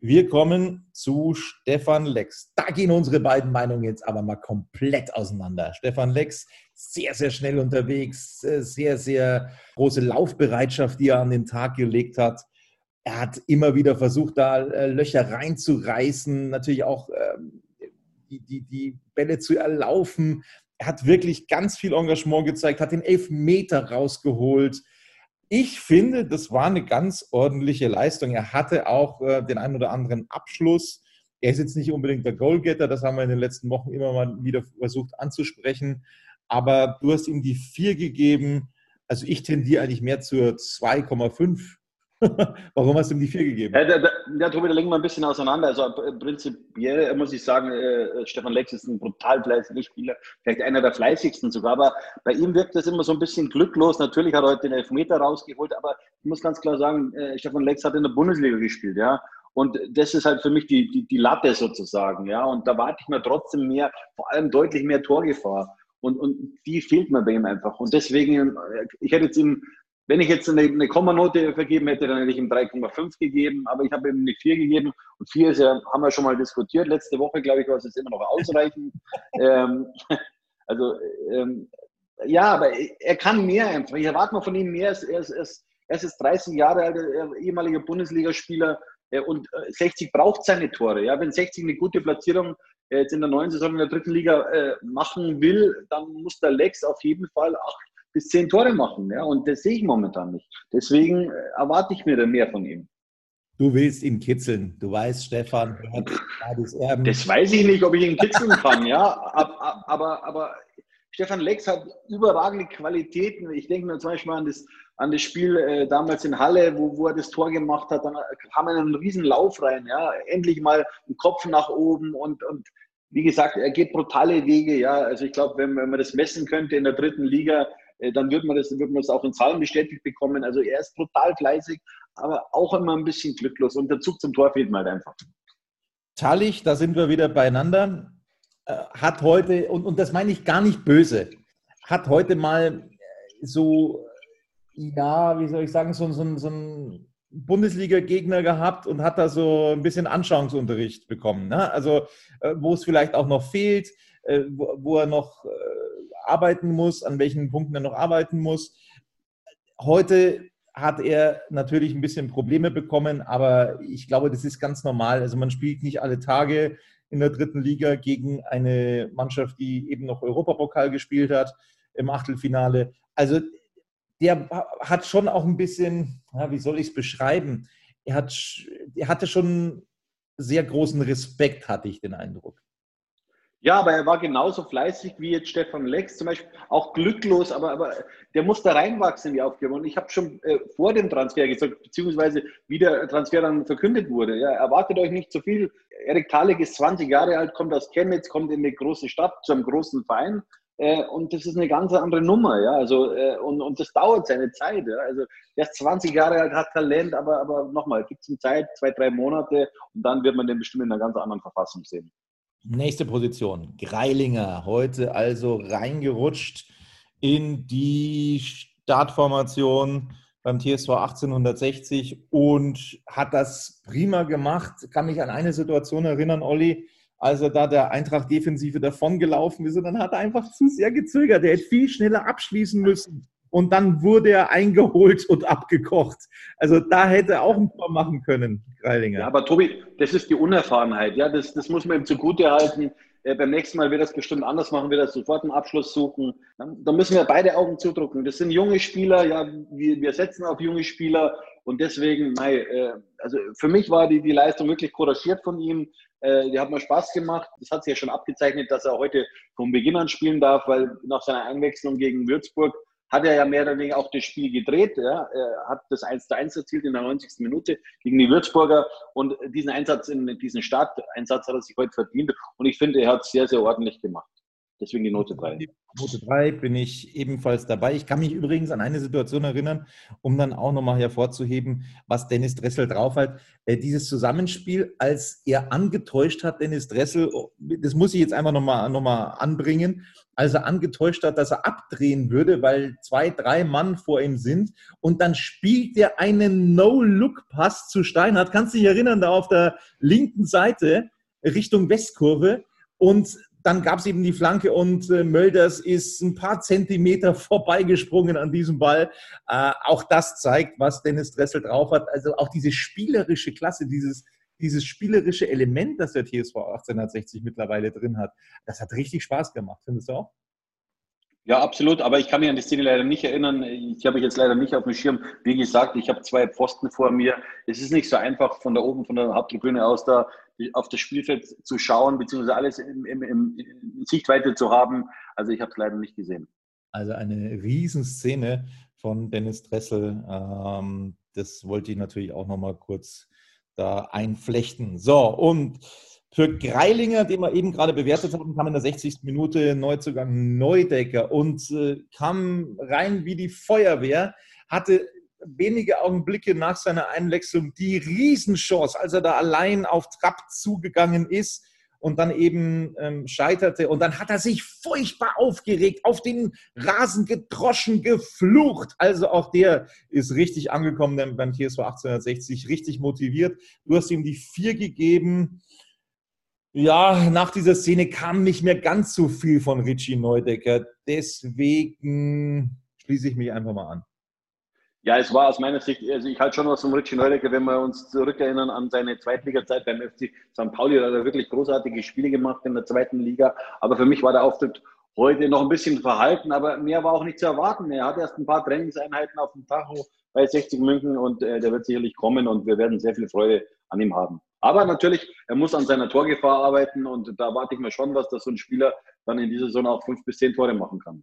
Wir kommen zu Stefan Lex. Da gehen unsere beiden Meinungen jetzt aber mal komplett auseinander. Stefan Lex, sehr, sehr schnell unterwegs, sehr, sehr große Laufbereitschaft, die er an den Tag gelegt hat. Er hat immer wieder versucht, da äh, Löcher reinzureißen, natürlich auch ähm, die, die, die Bälle zu erlaufen. Er hat wirklich ganz viel Engagement gezeigt, hat den Elfmeter rausgeholt ich finde, das war eine ganz ordentliche Leistung. Er hatte auch äh, den einen oder anderen Abschluss. Er ist jetzt nicht unbedingt der Goalgetter, das haben wir in den letzten Wochen immer mal wieder versucht anzusprechen. Aber du hast ihm die 4 gegeben. Also ich tendiere eigentlich mehr zur 2,5 Warum hast du ihm die vier gegeben? Ja, da, da, ja, Tobi, da legen wir ein bisschen auseinander. Also prinzipiell muss ich sagen, äh, Stefan Lex ist ein brutal fleißiger Spieler, vielleicht einer der fleißigsten sogar, aber bei ihm wirkt das immer so ein bisschen glücklos. Natürlich hat er heute den Elfmeter rausgeholt, aber ich muss ganz klar sagen, äh, Stefan Lex hat in der Bundesliga gespielt, ja. Und das ist halt für mich die, die, die Latte sozusagen, ja. Und da warte ich mir trotzdem mehr, vor allem deutlich mehr Torgefahr. Und, und die fehlt mir bei ihm einfach. Und deswegen, äh, ich hätte jetzt ihm wenn ich jetzt eine, eine Kommanote vergeben hätte, dann hätte ich ihm 3,5 gegeben, aber ich habe ihm eine 4 gegeben. Und 4 ist ja, haben wir schon mal diskutiert. Letzte Woche, glaube ich, war es jetzt immer noch ausreichend. ähm, also, ähm, ja, aber er kann mehr einfach. Ich erwarte mal von ihm mehr. Er ist, er ist, er ist 30 Jahre alt, ehemaliger Bundesligaspieler äh, und 60 äh, braucht seine Tore. Ja, wenn 60 eine gute Platzierung äh, jetzt in der neuen Saison in der dritten Liga machen will, dann muss der Lex auf jeden Fall acht bis zehn Tore machen. Ja? Und das sehe ich momentan nicht. Deswegen äh, erwarte ich mir da mehr von ihm. Du willst ihn kitzeln. Du weißt, Stefan, das Erben. Das weiß ich nicht, ob ich ihn kitzeln kann, ja. Aber, aber, aber Stefan Lex hat überragende Qualitäten. Ich denke mir zum Beispiel an das, an das Spiel äh, damals in Halle, wo, wo er das Tor gemacht hat. Dann kam er einen riesen Lauf rein, ja. Endlich mal einen Kopf nach oben und, und wie gesagt, er geht brutale Wege, ja. Also ich glaube, wenn, wenn man das messen könnte in der dritten Liga, äh, dann wird man, das, wird man das auch in Zahlen bestätigt bekommen. Also er ist total fleißig, aber auch immer ein bisschen glücklos. Und der Zug zum Tor fehlt mir halt einfach. Tallich, da sind wir wieder beieinander, äh, hat heute, und, und das meine ich gar nicht böse, hat heute mal äh, so, ja, wie soll ich sagen, so, so, so ein Bundesliga-Gegner gehabt und hat da so ein bisschen Anschauungsunterricht bekommen. Ne? Also, wo es vielleicht auch noch fehlt, wo, wo er noch arbeiten muss, an welchen Punkten er noch arbeiten muss. Heute hat er natürlich ein bisschen Probleme bekommen, aber ich glaube, das ist ganz normal. Also man spielt nicht alle Tage in der dritten Liga gegen eine Mannschaft, die eben noch Europapokal gespielt hat im Achtelfinale. Also der hat schon auch ein bisschen, ja, wie soll ich es beschreiben? Er, hat, er hatte schon sehr großen Respekt, hatte ich den Eindruck. Ja, aber er war genauso fleißig wie jetzt Stefan Lex, zum Beispiel auch glücklos, aber, aber der muss da reinwachsen Aufgabe. Und ich habe schon äh, vor dem Transfer gesagt, beziehungsweise wie der Transfer dann verkündet wurde, ja, erwartet euch nicht zu viel. Erik Talik ist 20 Jahre alt, kommt aus Chemnitz, kommt in eine große Stadt, zu einem großen Verein. Äh, und das ist eine ganz andere Nummer, ja. Also, äh, und, und das dauert seine Zeit. Ja? Also der ist 20 Jahre alt, hat Talent, aber, aber nochmal, gibt es ihm Zeit, zwei, drei Monate und dann wird man den bestimmt in einer ganz anderen Verfassung sehen. Nächste Position, Greilinger, heute also reingerutscht in die Startformation beim TSV 1860 und hat das prima gemacht. Kann mich an eine Situation erinnern, Olli, als er da der Eintracht-Defensive davongelaufen ist und dann hat er einfach zu sehr gezögert. Er hätte viel schneller abschließen müssen und dann wurde er eingeholt und abgekocht. Also da hätte er auch ein Tor machen können, Greilinger. Ja, aber Tobi, das ist die Unerfahrenheit. Ja, das, das muss man ihm zugute halten. Äh, beim nächsten Mal wird es bestimmt anders machen, wird er sofort einen Abschluss suchen. Da müssen wir beide Augen zudrücken. Das sind junge Spieler, ja, wir, wir setzen auf junge Spieler und deswegen, nein, äh, also für mich war die, die Leistung wirklich couragiert von ihm. Äh, die hat mir Spaß gemacht. Das hat sich ja schon abgezeichnet, dass er heute vom Beginn an spielen darf, weil nach seiner Einwechslung gegen Würzburg hat er ja mehr oder weniger auch das Spiel gedreht. Ja. Er hat das 1 zu 1 erzielt in der 90. Minute gegen die Würzburger und diesen Einsatz, in diesen Starteinsatz hat er sich heute verdient und ich finde, er hat es sehr, sehr ordentlich gemacht. Deswegen die Note 3. Note 3 bin ich ebenfalls dabei. Ich kann mich übrigens an eine Situation erinnern, um dann auch nochmal hervorzuheben, was Dennis Dressel drauf hat. Äh, dieses Zusammenspiel, als er angetäuscht hat, Dennis Dressel, oh, das muss ich jetzt einfach nochmal noch mal anbringen, als er angetäuscht hat, dass er abdrehen würde, weil zwei, drei Mann vor ihm sind und dann spielt er einen No-Look-Pass zu Steinhardt. Kannst du dich erinnern, da auf der linken Seite Richtung Westkurve und dann gab es eben die Flanke und äh, Mölders ist ein paar Zentimeter vorbeigesprungen an diesem Ball. Äh, auch das zeigt, was Dennis Dressel drauf hat. Also auch diese spielerische Klasse, dieses, dieses spielerische Element, das der TSV 1860 mittlerweile drin hat, das hat richtig Spaß gemacht, findest du auch? Ja, absolut. Aber ich kann mich an die Szene leider nicht erinnern. Ich habe mich jetzt leider nicht auf dem Schirm. Wie gesagt, ich habe zwei Pfosten vor mir. Es ist nicht so einfach, von da oben, von der Haupttribüne aus da auf das Spielfeld zu schauen, beziehungsweise alles im, im, im, in Sichtweite zu haben. Also ich habe es leider nicht gesehen. Also eine Riesenszene von Dennis Dressel. Ähm, das wollte ich natürlich auch nochmal kurz da einflechten. So, und für Greilinger, den wir eben gerade bewertet haben, kam in der 60. Minute Neuzugang Neudecker und äh, kam rein wie die Feuerwehr, hatte wenige Augenblicke nach seiner Einwechslung die Riesenchance, als er da allein auf Trapp zugegangen ist und dann eben ähm, scheiterte. Und dann hat er sich furchtbar aufgeregt, auf den Rasen gedroschen, geflucht. Also auch der ist richtig angekommen beim TSV 1860, richtig motiviert. Du hast ihm die vier gegeben. Ja, nach dieser Szene kam nicht mehr ganz so viel von Richie Neudecker. Deswegen schließe ich mich einfach mal an. Ja, es war aus meiner Sicht, also ich halte schon was von Richie Neudecker, wenn wir uns zurückerinnern an seine Zweitliga-Zeit beim FC St. Pauli, da hat er wirklich großartige Spiele gemacht in der zweiten Liga. Aber für mich war der Auftritt heute noch ein bisschen verhalten, aber mehr war auch nicht zu erwarten. Er hat erst ein paar Trainingseinheiten auf dem Tacho bei 60 München und äh, der wird sicherlich kommen und wir werden sehr viel Freude an ihm haben. Aber natürlich, er muss an seiner Torgefahr arbeiten und da warte ich mir schon was, dass so ein Spieler dann in dieser Saison auch fünf bis zehn Tore machen kann.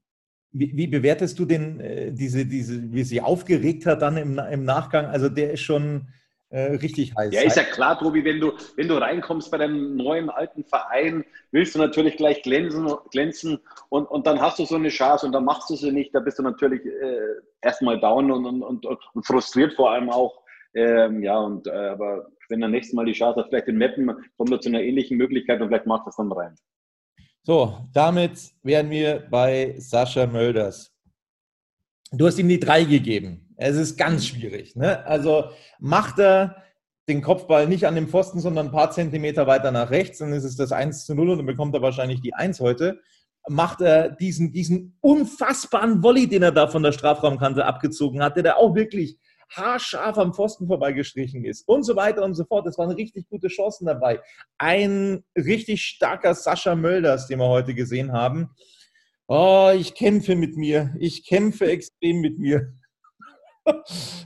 Wie, wie bewertest du denn äh, diese, diese, wie sie aufgeregt hat dann im, im Nachgang? Also der ist schon äh, richtig heiß. Ja, ist ja klar, Tobi, wenn du, wenn du reinkommst bei deinem neuen alten Verein, willst du natürlich gleich glänzen, glänzen und, und dann hast du so eine Chance und dann machst du sie nicht, da bist du natürlich äh, erstmal down und, und, und, und, frustriert vor allem auch. Ähm, ja, und äh, aber wenn er nächstes Mal die Chance hat, vielleicht den Mappen, kommt er zu einer ähnlichen Möglichkeit und vielleicht macht er es dann rein. So, damit wären wir bei Sascha Mölders. Du hast ihm die drei gegeben. Es ist ganz schwierig. Ne? Also macht er den Kopfball nicht an dem Pfosten, sondern ein paar Zentimeter weiter nach rechts, dann ist es das 1 zu 0 und dann bekommt er wahrscheinlich die 1 heute. Macht er diesen, diesen unfassbaren Volley, den er da von der Strafraumkante abgezogen hatte, der auch wirklich haarscharf am Pfosten vorbeigestrichen ist und so weiter und so fort. Es waren richtig gute Chancen dabei. Ein richtig starker Sascha Mölders, den wir heute gesehen haben. Oh, ich kämpfe mit mir. Ich kämpfe extrem mit mir.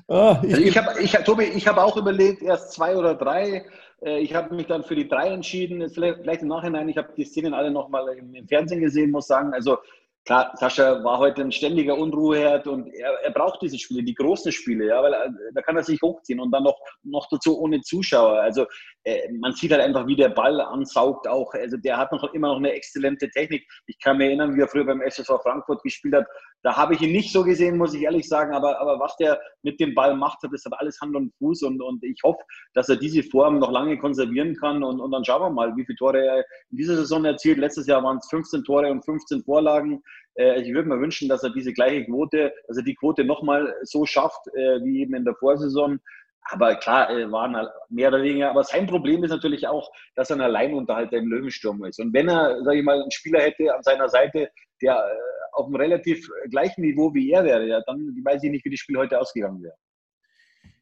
oh, ich, also ich habe, ich, Tobi, ich habe auch überlegt, erst zwei oder drei. Äh, ich habe mich dann für die drei entschieden. Vielleicht, vielleicht im Nachhinein, ich habe die Szenen alle nochmal im, im Fernsehen gesehen, muss sagen. Also klar, Sascha war heute ein ständiger Unruheherd und er, er braucht diese Spiele, die großen Spiele, ja, weil äh, da kann er sich hochziehen und dann noch, noch dazu ohne Zuschauer. Also man sieht halt einfach, wie der Ball ansaugt auch. Also der hat noch immer noch eine exzellente Technik. Ich kann mich erinnern, wie er früher beim SSV Frankfurt gespielt hat. Da habe ich ihn nicht so gesehen, muss ich ehrlich sagen, aber, aber was der mit dem Ball macht, das hat alles Hand und Fuß und, und ich hoffe, dass er diese Form noch lange konservieren kann und, und dann schauen wir mal, wie viele Tore er in dieser Saison erzielt. Letztes Jahr waren es 15 Tore und 15 Vorlagen. Äh, ich würde mir wünschen, dass er diese gleiche Quote, also die Quote nochmal so schafft, äh, wie eben in der Vorsaison. Aber klar, äh, waren halt mehr oder weniger. Aber sein Problem ist natürlich auch, dass er ein Alleinunterhalter im Löwensturm ist. Und wenn er, sage ich mal, einen Spieler hätte an seiner Seite, der auf einem relativ gleichen Niveau wie er wäre, dann weiß ich nicht, wie das Spiel heute ausgegangen wäre.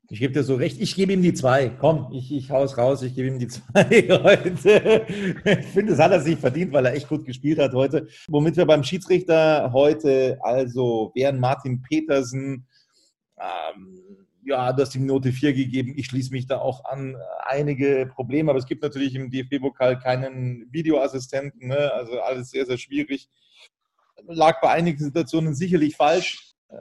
Ich gebe dir so recht. Ich gebe ihm die zwei. Komm, ich, ich hau's raus. Ich gebe ihm die zwei heute. Ich finde, das hat er sich verdient, weil er echt gut gespielt hat heute. Womit wir beim Schiedsrichter heute also wären Martin Petersen. Ähm, ja, du hast ihm Note 4 gegeben. Ich schließe mich da auch an. Einige Probleme, aber es gibt natürlich im DFB-Pokal keinen Videoassistenten. Ne? Also alles sehr, sehr schwierig. Lag bei einigen Situationen sicherlich falsch. Äh,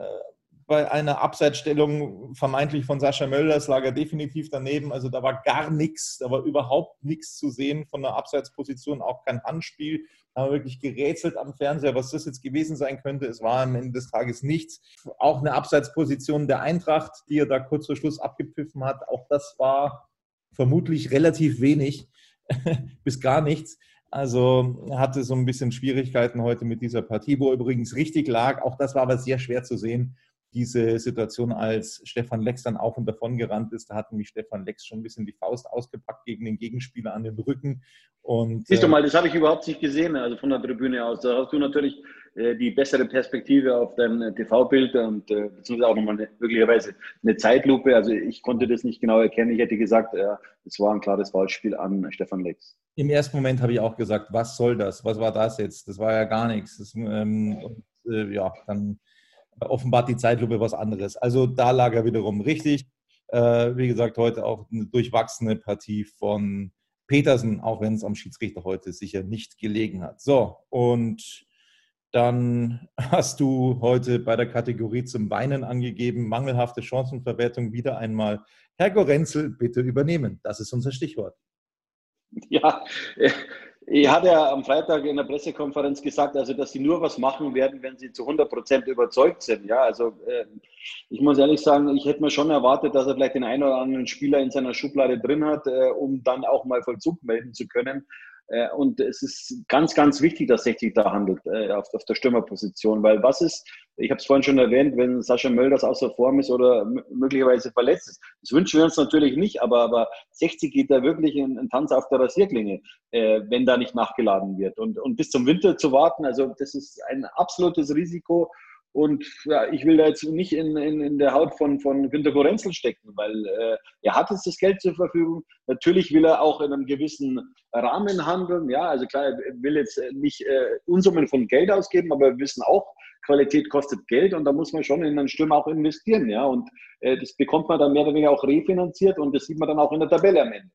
bei einer Abseitsstellung vermeintlich von Sascha Mölders lag er definitiv daneben. Also da war gar nichts, da war überhaupt nichts zu sehen von der Abseitsposition, auch kein Handspiel. Haben wir wirklich gerätselt am Fernseher, was das jetzt gewesen sein könnte. Es war am Ende des Tages nichts. Auch eine Abseitsposition der Eintracht, die er da kurz vor Schluss abgepfiffen hat, auch das war vermutlich relativ wenig bis gar nichts. Also hatte so ein bisschen Schwierigkeiten heute mit dieser Partie, wo er übrigens richtig lag. Auch das war aber sehr schwer zu sehen diese Situation, als Stefan Lex dann auf und davon gerannt ist, da hat nämlich Stefan Lex schon ein bisschen die Faust ausgepackt gegen den Gegenspieler an den Rücken. Und, Siehst du äh, mal, das habe ich überhaupt nicht gesehen, also von der Tribüne aus. Da hast du natürlich äh, die bessere Perspektive auf dein äh, TV-Bild und äh, beziehungsweise auch nochmal eine, möglicherweise eine Zeitlupe. Also ich konnte das nicht genau erkennen. Ich hätte gesagt, es war ein klares Foulspiel an Stefan Lex. Im ersten Moment habe ich auch gesagt, was soll das? Was war das jetzt? Das war ja gar nichts. Das, ähm, und, ja, dann offenbart die Zeitlupe was anderes. Also da lag er wiederum richtig. Äh, wie gesagt, heute auch eine durchwachsene Partie von Petersen, auch wenn es am Schiedsrichter heute sicher nicht gelegen hat. So, und dann hast du heute bei der Kategorie zum Weinen angegeben, mangelhafte Chancenverwertung wieder einmal. Herr Gorenzel, bitte übernehmen. Das ist unser Stichwort. Ja, ich hatte ja am Freitag in der Pressekonferenz gesagt, also dass sie nur was machen werden, wenn sie zu 100 Prozent überzeugt sind. Ja, also äh, ich muss ehrlich sagen, ich hätte mir schon erwartet, dass er vielleicht den einen oder anderen Spieler in seiner Schublade drin hat, äh, um dann auch mal Vollzug melden zu können. Äh, und es ist ganz, ganz wichtig, dass 60 da handelt äh, auf, auf der Stürmerposition, weil was ist, ich habe es vorhin schon erwähnt, wenn Sascha Mölders außer Form ist oder möglicherweise verletzt ist. Das wünschen wir uns natürlich nicht, aber, aber 60 geht da wirklich ein, ein Tanz auf der Rasierklinge, äh, wenn da nicht nachgeladen wird. Und, und bis zum Winter zu warten, also das ist ein absolutes Risiko. Und ja, ich will da jetzt nicht in, in, in der Haut von, von Günter Gorenzel stecken, weil äh, er hat jetzt das Geld zur Verfügung. Natürlich will er auch in einem gewissen Rahmen handeln. Ja, also klar, er will jetzt nicht äh, Unsummen von Geld ausgeben, aber wir wissen auch, Qualität kostet Geld und da muss man schon in einen Stürmer auch investieren. Ja, und äh, das bekommt man dann mehr oder weniger auch refinanziert und das sieht man dann auch in der Tabelle am Ende.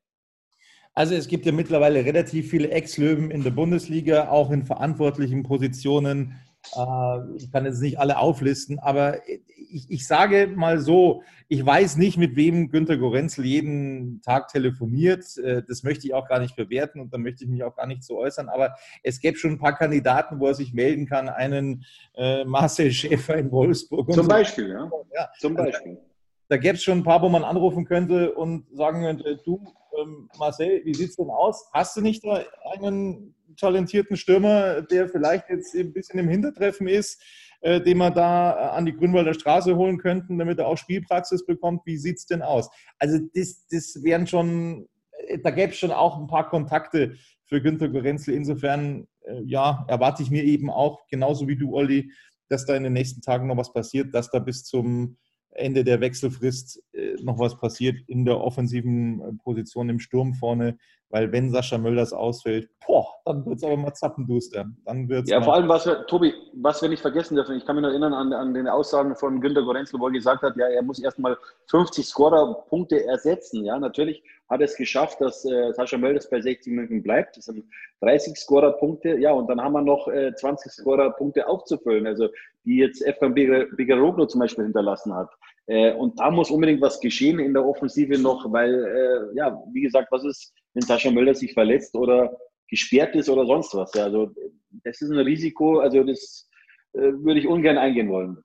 Also es gibt ja mittlerweile relativ viele Ex-Löwen in der Bundesliga, auch in verantwortlichen Positionen. Äh, ich kann jetzt nicht alle auflisten, aber ich, ich, sage mal so, ich weiß nicht, mit wem Günter Gorenzel jeden Tag telefoniert. Äh, das möchte ich auch gar nicht bewerten und da möchte ich mich auch gar nicht so äußern. Aber es gäbe schon ein paar Kandidaten, wo er sich melden kann. Einen äh, Marcel Schäfer in Wolfsburg. Zum so. Beispiel, ja. ja. Zum also, Beispiel. Also, da gäbe es schon ein paar, wo man anrufen könnte und sagen könnte, du, ähm, Marcel, wie sieht es denn aus? Hast du nicht da einen talentierten Stürmer, der vielleicht jetzt ein bisschen im Hintertreffen ist, äh, den wir da äh, an die Grünwalder Straße holen könnten, damit er auch Spielpraxis bekommt. Wie sieht es denn aus? Also das, das wären schon, äh, da gäbe es schon auch ein paar Kontakte für Günter Gorenzel. Insofern, äh, ja, erwarte ich mir eben auch, genauso wie du, Olli, dass da in den nächsten Tagen noch was passiert, dass da bis zum Ende der Wechselfrist noch was passiert in der offensiven äh, Position im Sturm vorne, weil wenn Sascha Mölders ausfällt, boah, dann wird es aber mal zappenduster. Dann wird's ja, vor allem, was wir, Tobi, was wir nicht vergessen dürfen, ich kann mich noch erinnern an, an den Aussagen von Günter Gorenzel, wo er gesagt hat, ja, er muss erstmal 50 Scorer-Punkte ersetzen. Ja, natürlich hat er es geschafft, dass äh, Sascha Mölders bei 60 München bleibt. Das sind 30 Scorer-Punkte. Ja, und dann haben wir noch äh, 20 Scorer-Punkte aufzufüllen, also die jetzt Efkan Bigaroglu zum Beispiel hinterlassen hat. Äh, und da muss unbedingt was geschehen in der Offensive noch, weil, äh, ja, wie gesagt, was ist, wenn Sascha Möller sich verletzt oder gesperrt ist oder sonst was? Ja, also das ist ein Risiko, also das äh, würde ich ungern eingehen wollen.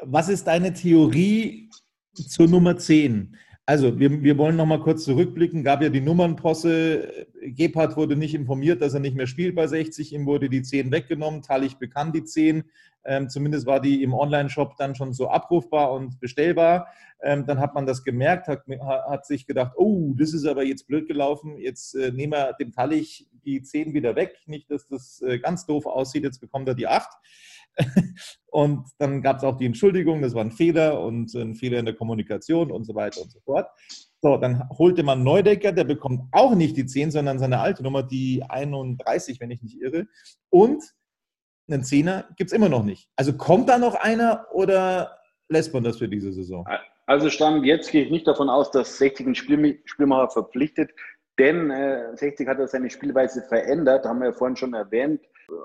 Was ist deine Theorie zur Nummer 10? Also, wir, wir wollen noch mal kurz zurückblicken. Gab ja die Nummernposse. Gebhardt wurde nicht informiert, dass er nicht mehr spielt bei 60. Ihm wurde die 10 weggenommen. Talich bekam die 10. Ähm, zumindest war die im Online-Shop dann schon so abrufbar und bestellbar. Ähm, dann hat man das gemerkt, hat, hat, sich gedacht, oh, das ist aber jetzt blöd gelaufen. Jetzt äh, nehmen wir dem Talich die 10 wieder weg. Nicht, dass das äh, ganz doof aussieht. Jetzt bekommt er die 8. und dann gab es auch die Entschuldigung, das war ein Fehler und ein Fehler in der Kommunikation und so weiter und so fort. So, dann holte man Neudecker, der bekommt auch nicht die 10, sondern seine alte Nummer, die 31, wenn ich nicht irre. Und einen Zehner gibt es immer noch nicht. Also kommt da noch einer oder lässt man das für diese Saison? Also Stand jetzt gehe ich nicht davon aus, dass 60 einen Spiel Spielmacher verpflichtet, denn äh, 60 hat ja seine Spielweise verändert, haben wir ja vorhin schon erwähnt.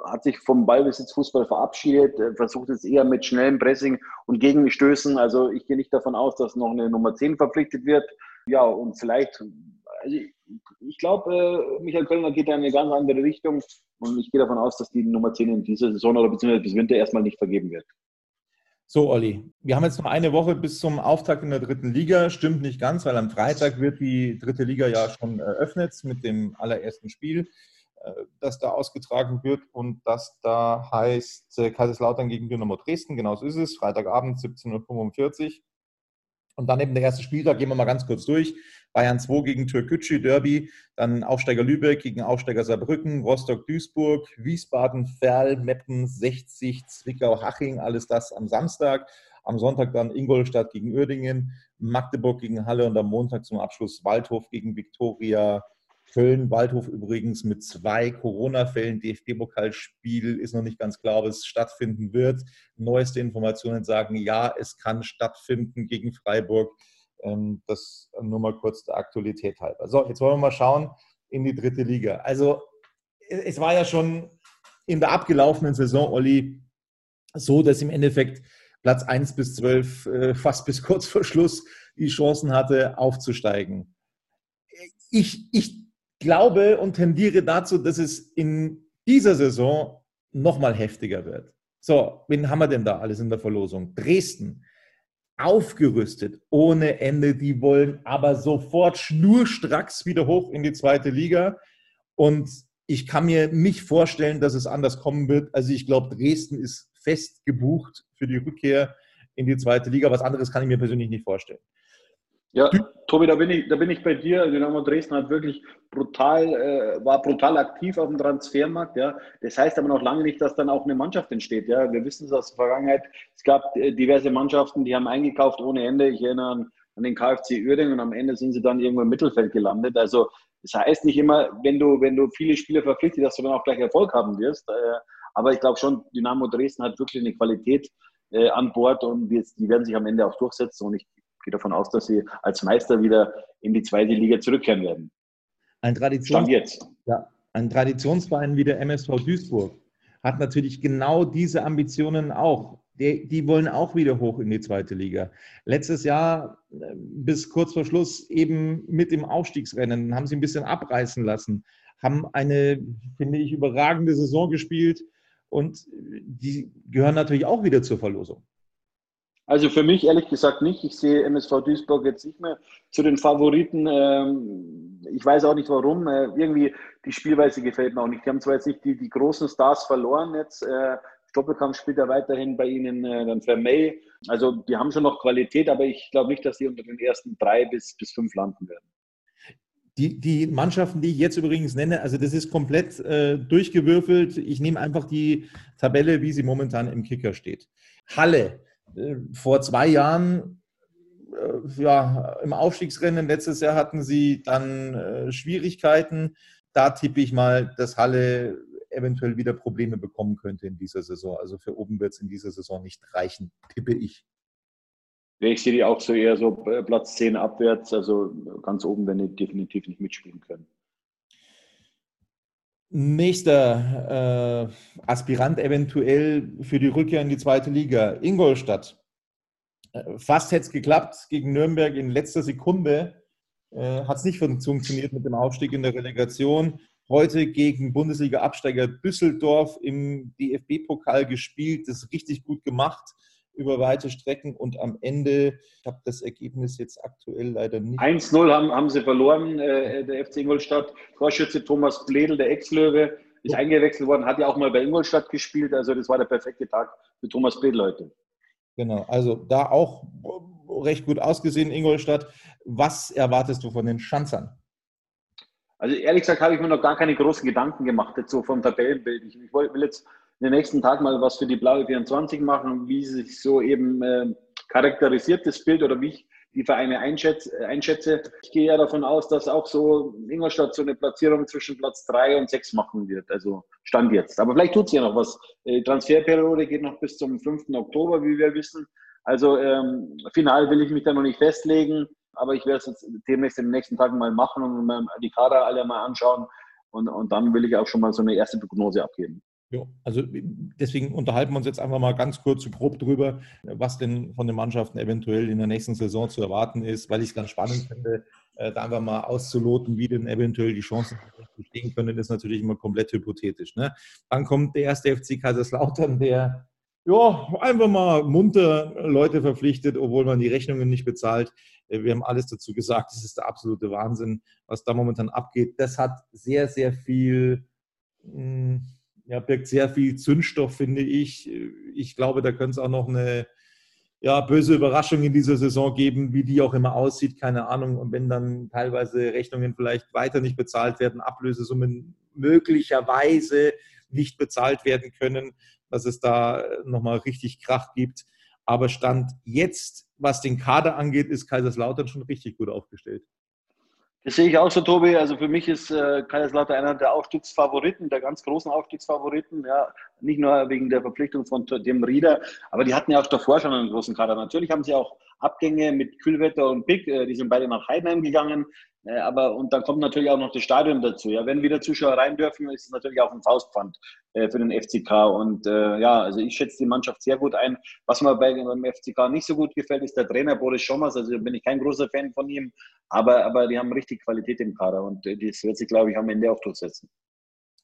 Hat sich vom Ballbesitzfußball verabschiedet, versucht jetzt eher mit schnellem Pressing und Gegenstößen. Also ich gehe nicht davon aus, dass noch eine Nummer 10 verpflichtet wird. Ja, und vielleicht, also ich glaube, äh, Michael Kölner geht da in eine ganz andere Richtung und ich gehe davon aus, dass die Nummer 10 in dieser Saison oder beziehungsweise bis Winter erstmal nicht vergeben wird. So, Olli, wir haben jetzt noch eine Woche bis zum Auftakt in der dritten Liga. Stimmt nicht ganz, weil am Freitag wird die dritte Liga ja schon eröffnet mit dem allerersten Spiel, äh, das da ausgetragen wird. Und das da heißt äh, Kaiserslautern gegen Dynamo Dresden. Genau so ist es. Freitagabend 17.45 Uhr. Und dann eben der erste Spieltag, gehen wir mal ganz kurz durch. Bayern 2 gegen Türkgücü, Derby, dann Aufsteiger Lübeck gegen Aufsteiger Saarbrücken, Rostock-Duisburg, Wiesbaden, Ferl, Meppen, 60, Zwickau, Haching, alles das am Samstag. Am Sonntag dann Ingolstadt gegen Uerdingen, Magdeburg gegen Halle und am Montag zum Abschluss Waldhof gegen Viktoria Köln, Waldhof übrigens mit zwei Corona-Fällen. DFB-Pokalspiel ist noch nicht ganz klar, ob es stattfinden wird. Neueste Informationen sagen, ja, es kann stattfinden gegen Freiburg. Ähm, das nur mal kurz der Aktualität halber. So, jetzt wollen wir mal schauen in die dritte Liga. Also, es war ja schon in der abgelaufenen Saison, Olli, so, dass im Endeffekt Platz 1 bis 12 äh, fast bis kurz vor Schluss die Chancen hatte, aufzusteigen. Ich, ich glaube und tendiere dazu, dass es in dieser Saison nochmal heftiger wird. So, wen haben wir denn da alles in der Verlosung? Dresden, aufgerüstet, ohne Ende. Die wollen aber sofort schnurstracks wieder hoch in die zweite Liga. Und ich kann mir nicht vorstellen, dass es anders kommen wird. Also ich glaube, Dresden ist fest gebucht für die Rückkehr in die zweite Liga. Was anderes kann ich mir persönlich nicht vorstellen. Ja, Tobi, da bin ich, da bin ich bei dir. Dynamo Dresden hat wirklich brutal, äh, war brutal aktiv auf dem Transfermarkt. Ja. Das heißt aber noch lange nicht, dass dann auch eine Mannschaft entsteht. Ja. Wir wissen es aus der Vergangenheit. Es gab äh, diverse Mannschaften, die haben eingekauft ohne Ende. Ich erinnere an, an den KfC Uerdingen und am Ende sind sie dann irgendwo im Mittelfeld gelandet. Also das heißt nicht immer, wenn du, wenn du viele Spieler verpflichtest, dass du dann auch gleich Erfolg haben wirst. Äh, aber ich glaube schon, Dynamo Dresden hat wirklich eine Qualität äh, an Bord und jetzt, die werden sich am Ende auch durchsetzen. Und ich gehe davon aus, dass sie als Meister wieder in die zweite Liga zurückkehren werden. Ein, Traditions ja, ein Traditionsverein wie der MSV Duisburg hat natürlich genau diese Ambitionen auch. Die, die, wollen auch wieder hoch in die zweite Liga. Letztes Jahr äh, bis kurz vor Schluss eben mit dem Aufstiegsrennen haben sie ein bisschen abreißen lassen, haben eine, finde ich, überragende Saison gespielt und die gehören natürlich auch wieder zur Verlosung. Also für mich ehrlich gesagt nicht. Ich sehe MSV Duisburg jetzt nicht mehr zu den Favoriten. Ähm, ich weiß auch nicht warum. Äh, irgendwie die Spielweise gefällt mir auch nicht. Die haben zwar jetzt nicht die, die großen Stars verloren jetzt. Äh, Doppelkampf spielt er weiterhin bei ihnen, äh, dann Vermey. Also die haben schon noch Qualität, aber ich glaube nicht, dass sie unter den ersten drei bis, bis fünf landen werden. Die, die Mannschaften, die ich jetzt übrigens nenne, also das ist komplett äh, durchgewürfelt. Ich nehme einfach die Tabelle, wie sie momentan im Kicker steht. Halle, vor zwei Jahren äh, ja, im Aufstiegsrennen, letztes Jahr hatten sie dann äh, Schwierigkeiten. Da tippe ich mal, dass Halle eventuell wieder Probleme bekommen könnte in dieser Saison. Also für oben wird es in dieser Saison nicht reichen, tippe ich. Ich sehe die auch so eher so Platz 10 abwärts, also ganz oben wenn die definitiv nicht mitspielen können. Nächster äh, Aspirant eventuell für die Rückkehr in die zweite Liga, Ingolstadt. Äh, fast hätte es geklappt gegen Nürnberg in letzter Sekunde. Äh, Hat es nicht funktioniert mit dem Aufstieg in der Relegation. Heute gegen Bundesliga-Absteiger Düsseldorf im DFB-Pokal gespielt, das richtig gut gemacht über weite Strecken und am Ende, ich habe das Ergebnis jetzt aktuell leider nicht. 1-0 haben, haben sie verloren, äh, der FC Ingolstadt. Torschütze Thomas Bledel, der Ex-Löwe, ist ja. eingewechselt worden, hat ja auch mal bei Ingolstadt gespielt. Also das war der perfekte Tag für Thomas Bledel heute. Genau, also da auch recht gut ausgesehen, Ingolstadt. Was erwartest du von den Schanzern? Also ehrlich gesagt habe ich mir noch gar keine großen Gedanken gemacht, jetzt so vom Tabellenbild. Ich, ich will jetzt den nächsten Tag mal was für die Blaue 24 machen, wie sich so eben äh, charakterisiert das Bild oder wie ich die Vereine einschätze, einschätze. Ich gehe ja davon aus, dass auch so Ingolstadt so eine Platzierung zwischen Platz 3 und 6 machen wird. Also Stand jetzt. Aber vielleicht tut es ja noch was. Die Transferperiode geht noch bis zum 5. Oktober, wie wir wissen. Also ähm, final will ich mich da noch nicht festlegen, aber ich werde es jetzt demnächst in den nächsten Tagen mal machen und die Kader alle mal anschauen. Und, und dann will ich auch schon mal so eine erste Prognose abgeben. Ja, also deswegen unterhalten wir uns jetzt einfach mal ganz kurz und grob drüber, was denn von den Mannschaften eventuell in der nächsten Saison zu erwarten ist, weil ich es ganz spannend finde, äh, da einfach mal auszuloten, wie denn eventuell die Chancen bestehen können, ist natürlich immer komplett hypothetisch. Ne? Dann kommt der erste FC Kaiserslautern, der ja, einfach mal munter Leute verpflichtet, obwohl man die Rechnungen nicht bezahlt. Äh, wir haben alles dazu gesagt, das ist der absolute Wahnsinn, was da momentan abgeht. Das hat sehr, sehr viel hm, ja, birgt sehr viel Zündstoff, finde ich. Ich glaube, da könnte es auch noch eine ja, böse Überraschung in dieser Saison geben, wie die auch immer aussieht, keine Ahnung. Und wenn dann teilweise Rechnungen vielleicht weiter nicht bezahlt werden, Ablösesummen möglicherweise nicht bezahlt werden können, dass es da nochmal richtig Krach gibt. Aber Stand jetzt, was den Kader angeht, ist Kaiserslautern schon richtig gut aufgestellt. Das sehe ich auch so, Tobi. Also für mich ist äh, Kaiserslautern einer der Aufstiegsfavoriten, der ganz großen Aufstiegsfavoriten. Ja, nicht nur wegen der Verpflichtung von dem Rieder, aber die hatten ja auch davor schon einen großen Kader. Natürlich haben sie auch Abgänge mit Kühlwetter und Pick, äh, die sind beide nach Heidenheim gegangen. Äh, aber und dann kommt natürlich auch noch das Stadion dazu. Ja, wenn wieder Zuschauer rein dürfen, ist es natürlich auch ein Faustpfand äh, für den FCK. Und äh, ja, also ich schätze die Mannschaft sehr gut ein. Was mir bei, beim FCK nicht so gut gefällt, ist der Trainer Boris Schommers. Also bin ich kein großer Fan von ihm, aber, aber die haben richtig Qualität im Kader und das wird sich, glaube ich, am Ende auch durchsetzen.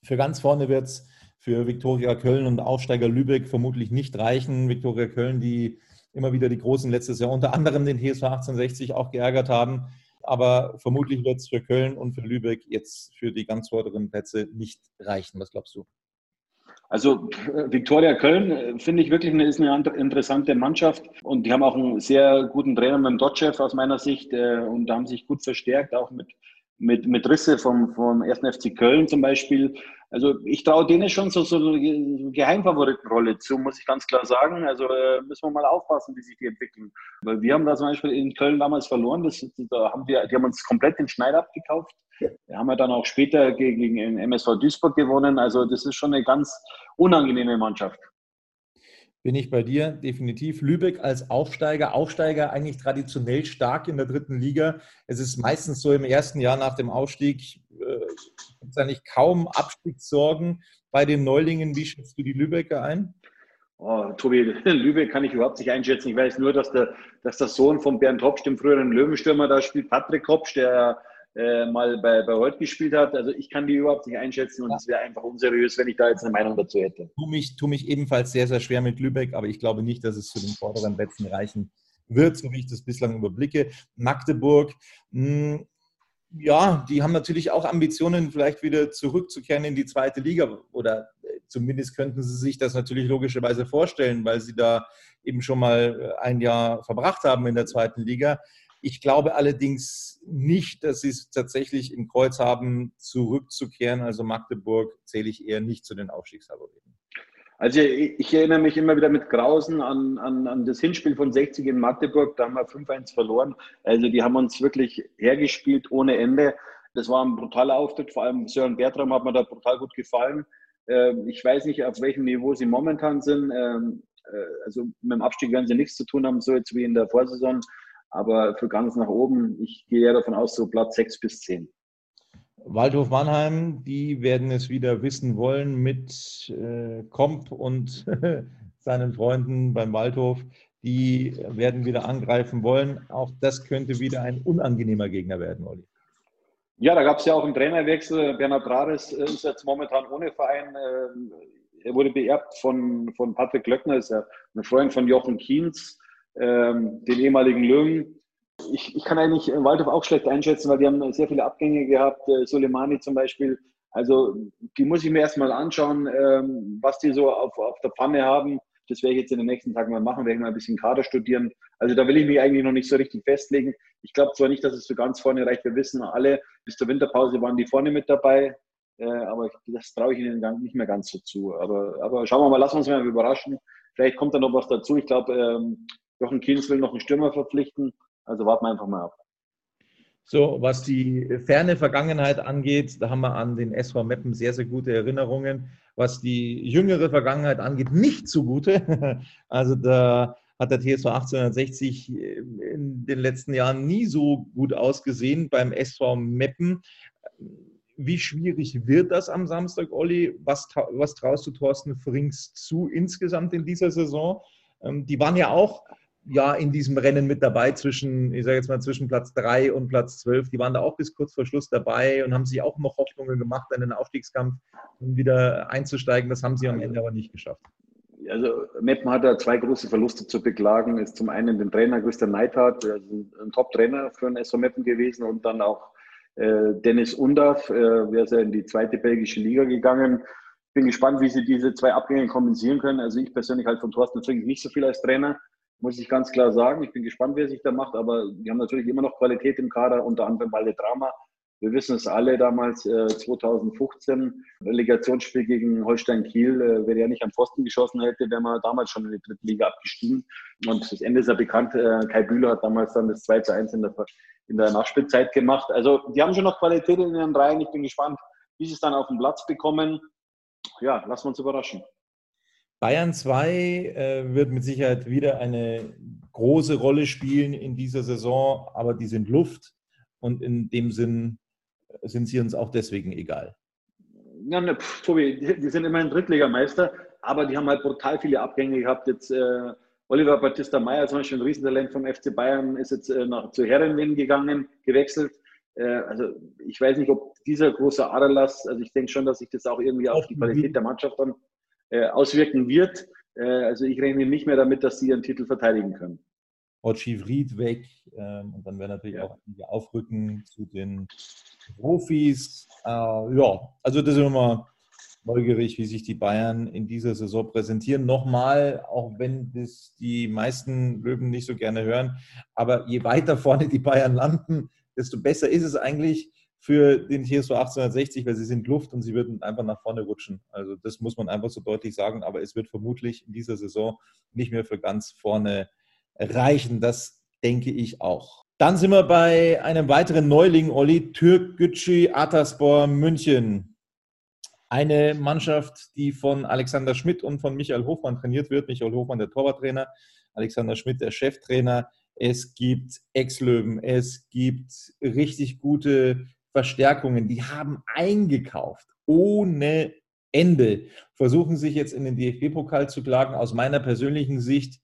Für ganz vorne wird es für Viktoria Köln und Aufsteiger Lübeck vermutlich nicht reichen. Viktoria Köln, die immer wieder die Großen letztes Jahr unter anderem den TSV 1860 auch geärgert haben aber vermutlich wird es für Köln und für Lübeck jetzt für die ganz vorderen Plätze nicht reichen. Was glaubst du? Also Viktoria Köln äh, finde ich wirklich eine, ist eine interessante Mannschaft und die haben auch einen sehr guten Trainer mit dem Dotchev aus meiner Sicht äh, und haben sich gut verstärkt, auch mit mit, mit Risse vom, vom 1. FC Köln zum Beispiel. Also ich traue denen schon so, so eine Geheimfavoritenrolle zu, muss ich ganz klar sagen. Also äh, müssen wir mal aufpassen, wie sich die entwickeln. Weil wir haben da zum Beispiel in Köln damals verloren. Das, da haben wir, die haben uns komplett den Schneid abgekauft. Wir haben ja dann auch später gegen den MSV Duisburg gewonnen. Also das ist schon eine ganz unangenehme Mannschaft bin ich bei dir definitiv. Lübeck als Aufsteiger, Aufsteiger eigentlich traditionell stark in der dritten Liga. Es ist meistens so im ersten Jahr nach dem Aufstieg, äh, gibt es eigentlich kaum Abstiegssorgen bei den Neulingen. Wie schätzt du die Lübecker ein? Oh, Tobi, Lübeck kann ich überhaupt nicht einschätzen. Ich weiß nur, dass der, dass der Sohn von Bernd Hopsch, dem früheren Löwenstürmer, da spielt, Patrick Hopsch, der äh, mal bei, bei Holt gespielt hat. Also ich kann die überhaupt nicht einschätzen und es wäre einfach unseriös, wenn ich da jetzt eine Meinung dazu hätte. Tu mich, tu mich ebenfalls sehr, sehr schwer mit Lübeck, aber ich glaube nicht, dass es zu den vorderen Plätzen reichen wird, so wie ich das bislang überblicke. Magdeburg, mh, hm, ja, die haben natürlich auch Ambitionen, vielleicht wieder zurückzukehren in die zweite Liga oder äh, zumindest könnten sie sich das natürlich logischerweise vorstellen, weil sie da eben schon mal ein Jahr verbracht haben in der zweiten Liga. Ich glaube allerdings nicht, dass sie es tatsächlich im Kreuz haben, zurückzukehren. Also Magdeburg zähle ich eher nicht zu den Aufstiegsfavoriten. Also ich erinnere mich immer wieder mit Grausen an, an, an das Hinspiel von 60 in Magdeburg. Da haben wir 5-1 verloren. Also die haben uns wirklich hergespielt ohne Ende. Das war ein brutaler Auftritt. Vor allem Sören Bertram hat mir da brutal gut gefallen. Ähm, ich weiß nicht, auf welchem Niveau sie momentan sind. Ähm, äh, also mit dem Abstieg werden sie nichts zu tun haben, so jetzt wie in der Vorsaison. Aber für ganz nach oben, ich gehe ja davon aus, so Platz 6 bis 10. Waldhof Mannheim, die werden es wieder wissen wollen mit äh, Komp und seinen Freunden beim Waldhof. Die werden wieder angreifen wollen. Auch das könnte wieder ein unangenehmer Gegner werden, Olli. Ja, da gab es ja auch einen Trainerwechsel. Bernhard Rares äh, ist jetzt momentan ohne Verein. Äh, er wurde beerbt von, von Patrick Löckner, ist ja ein Freund von Jochen Kienz ähm, den ehemaligen Löwen. Ich, ich kann eigentlich Waldhof auch schlecht einschätzen, weil die haben sehr viele Abgänge gehabt, äh, Soleimani zum Beispiel. Also die muss ich mir erstmal anschauen, ähm, was die so auf, auf der Pfanne haben. Das werde ich jetzt in den nächsten Tagen mal machen, werde ich mal ein bisschen Kader studieren. Also da will ich mich eigentlich noch nicht so richtig festlegen. Ich glaube zwar nicht, dass es so ganz vorne reicht. Wir wissen alle, bis zur Winterpause waren die vorne mit dabei. Äh, aber das traue ich ihnen nicht mehr ganz so zu. Aber, aber schauen wir mal, lassen wir uns mal überraschen. Vielleicht kommt da noch was dazu. Ich glaube, ähm, Jochen Kienz will noch einen Stürmer verpflichten. Also warten wir einfach mal ab. So, was die ferne Vergangenheit angeht, da haben wir an den SV Meppen sehr, sehr gute Erinnerungen. Was die jüngere Vergangenheit angeht, nicht so gute. Also da hat der TSV 1860 in den letzten Jahren nie so gut ausgesehen beim SV Meppen. wie schwierig wird das am Samstag, Olli? Was, was traust du Thorsten Frings zu insgesamt in dieser Saison? Ähm, die waren ja auch ja in diesem Rennen mit dabei zwischen, ich sage jetzt mal, zwischen Platz 3 und Platz 12. Die waren da auch bis kurz vor Schluss dabei und haben sich auch noch Hoffnungen gemacht, in den Aufstiegskampf wieder einzusteigen. Das haben sie am Ende aber nicht geschafft. Also Meppen hat da zwei große Verluste zu beklagen. Ist zum einen den Trainer Christian Neithardt, also ein Top-Trainer für den SV Meppen gewesen und dann auch äh, Dennis Undaff, äh, der ist ja in die zweite belgische Liga gegangen. Bin gespannt, wie sie diese zwei Abgänge kompensieren können. Also ich persönlich halt von Thorsten Frings nicht so viel als Trainer muss ich ganz klar sagen. Ich bin gespannt, wer sich da macht, aber die haben natürlich immer noch Qualität im Kader, unter anderem Walde Drama. Wir wissen es alle damals, äh, 2015, Relegationsspiel gegen Holstein Kiel, äh, wer ja nicht am Pfosten geschossen hätte, wäre man damals schon in die dritte Liga abgestiegen. Und das Ende ist ja bekannt, äh, Kai Bühler hat damals dann das 2 zu 1 in der, in der Nachspielzeit gemacht. Also die haben schon noch Qualität in ihren Reihen. Ich bin gespannt, wie sie es dann auf den Platz bekommen. Ja, lassen wir uns überraschen. Bayern 2 äh, wird mit Sicherheit wieder eine große Rolle spielen in dieser Saison, aber die sind Luft und in dem Sinn äh, sind sie uns auch deswegen egal. Ja, ne, pf, Tobi, die, die, sind immerhin Drittligameister, aber die haben halt brutal viele Abgänge gehabt. Jetzt äh, Oliver Battista Meyer, zum Beispiel ein Riesentalent vom FC Bayern, ist jetzt äh, nach, zu Herrenwin gegangen, gewechselt. Äh, also ich weiß nicht, ob dieser große Aderlass, also ich denke schon, dass sich das auch irgendwie auf die Qualität der Mannschaft dann äh, auswirken wird. Äh, also ich rechne nicht mehr damit, dass sie ihren Titel verteidigen können. Ochi Vried weg ähm, und dann werden natürlich ja. auch einige aufrücken zu den Profis. Äh, ja, also das ist immer neugierig, wie sich die Bayern in dieser Saison präsentieren. Nochmal, auch wenn das die meisten Löwen nicht so gerne hören, aber je weiter vorne die Bayern landen, desto besser ist es eigentlich für den TSV 1860, weil sie sind Luft und sie würden einfach nach vorne rutschen. Also das muss man einfach so deutlich sagen, aber es wird vermutlich in dieser Saison nicht mehr für ganz vorne reichen. Das denke ich auch. Dann sind wir bei einem weiteren Neuling, Olli, Türkgücü Ataspor München. Eine Mannschaft, die von Alexander Schmidt und von Michael Hofmann trainiert wird. Michael Hofmann, der Torwarttrainer, Alexander Schmidt, der Cheftrainer. Es gibt Ex-Löwen, es gibt richtig gute Verstärkungen, die haben eingekauft ohne Ende. Versuchen sich jetzt in den DFB-Pokal zu klagen. Aus meiner persönlichen Sicht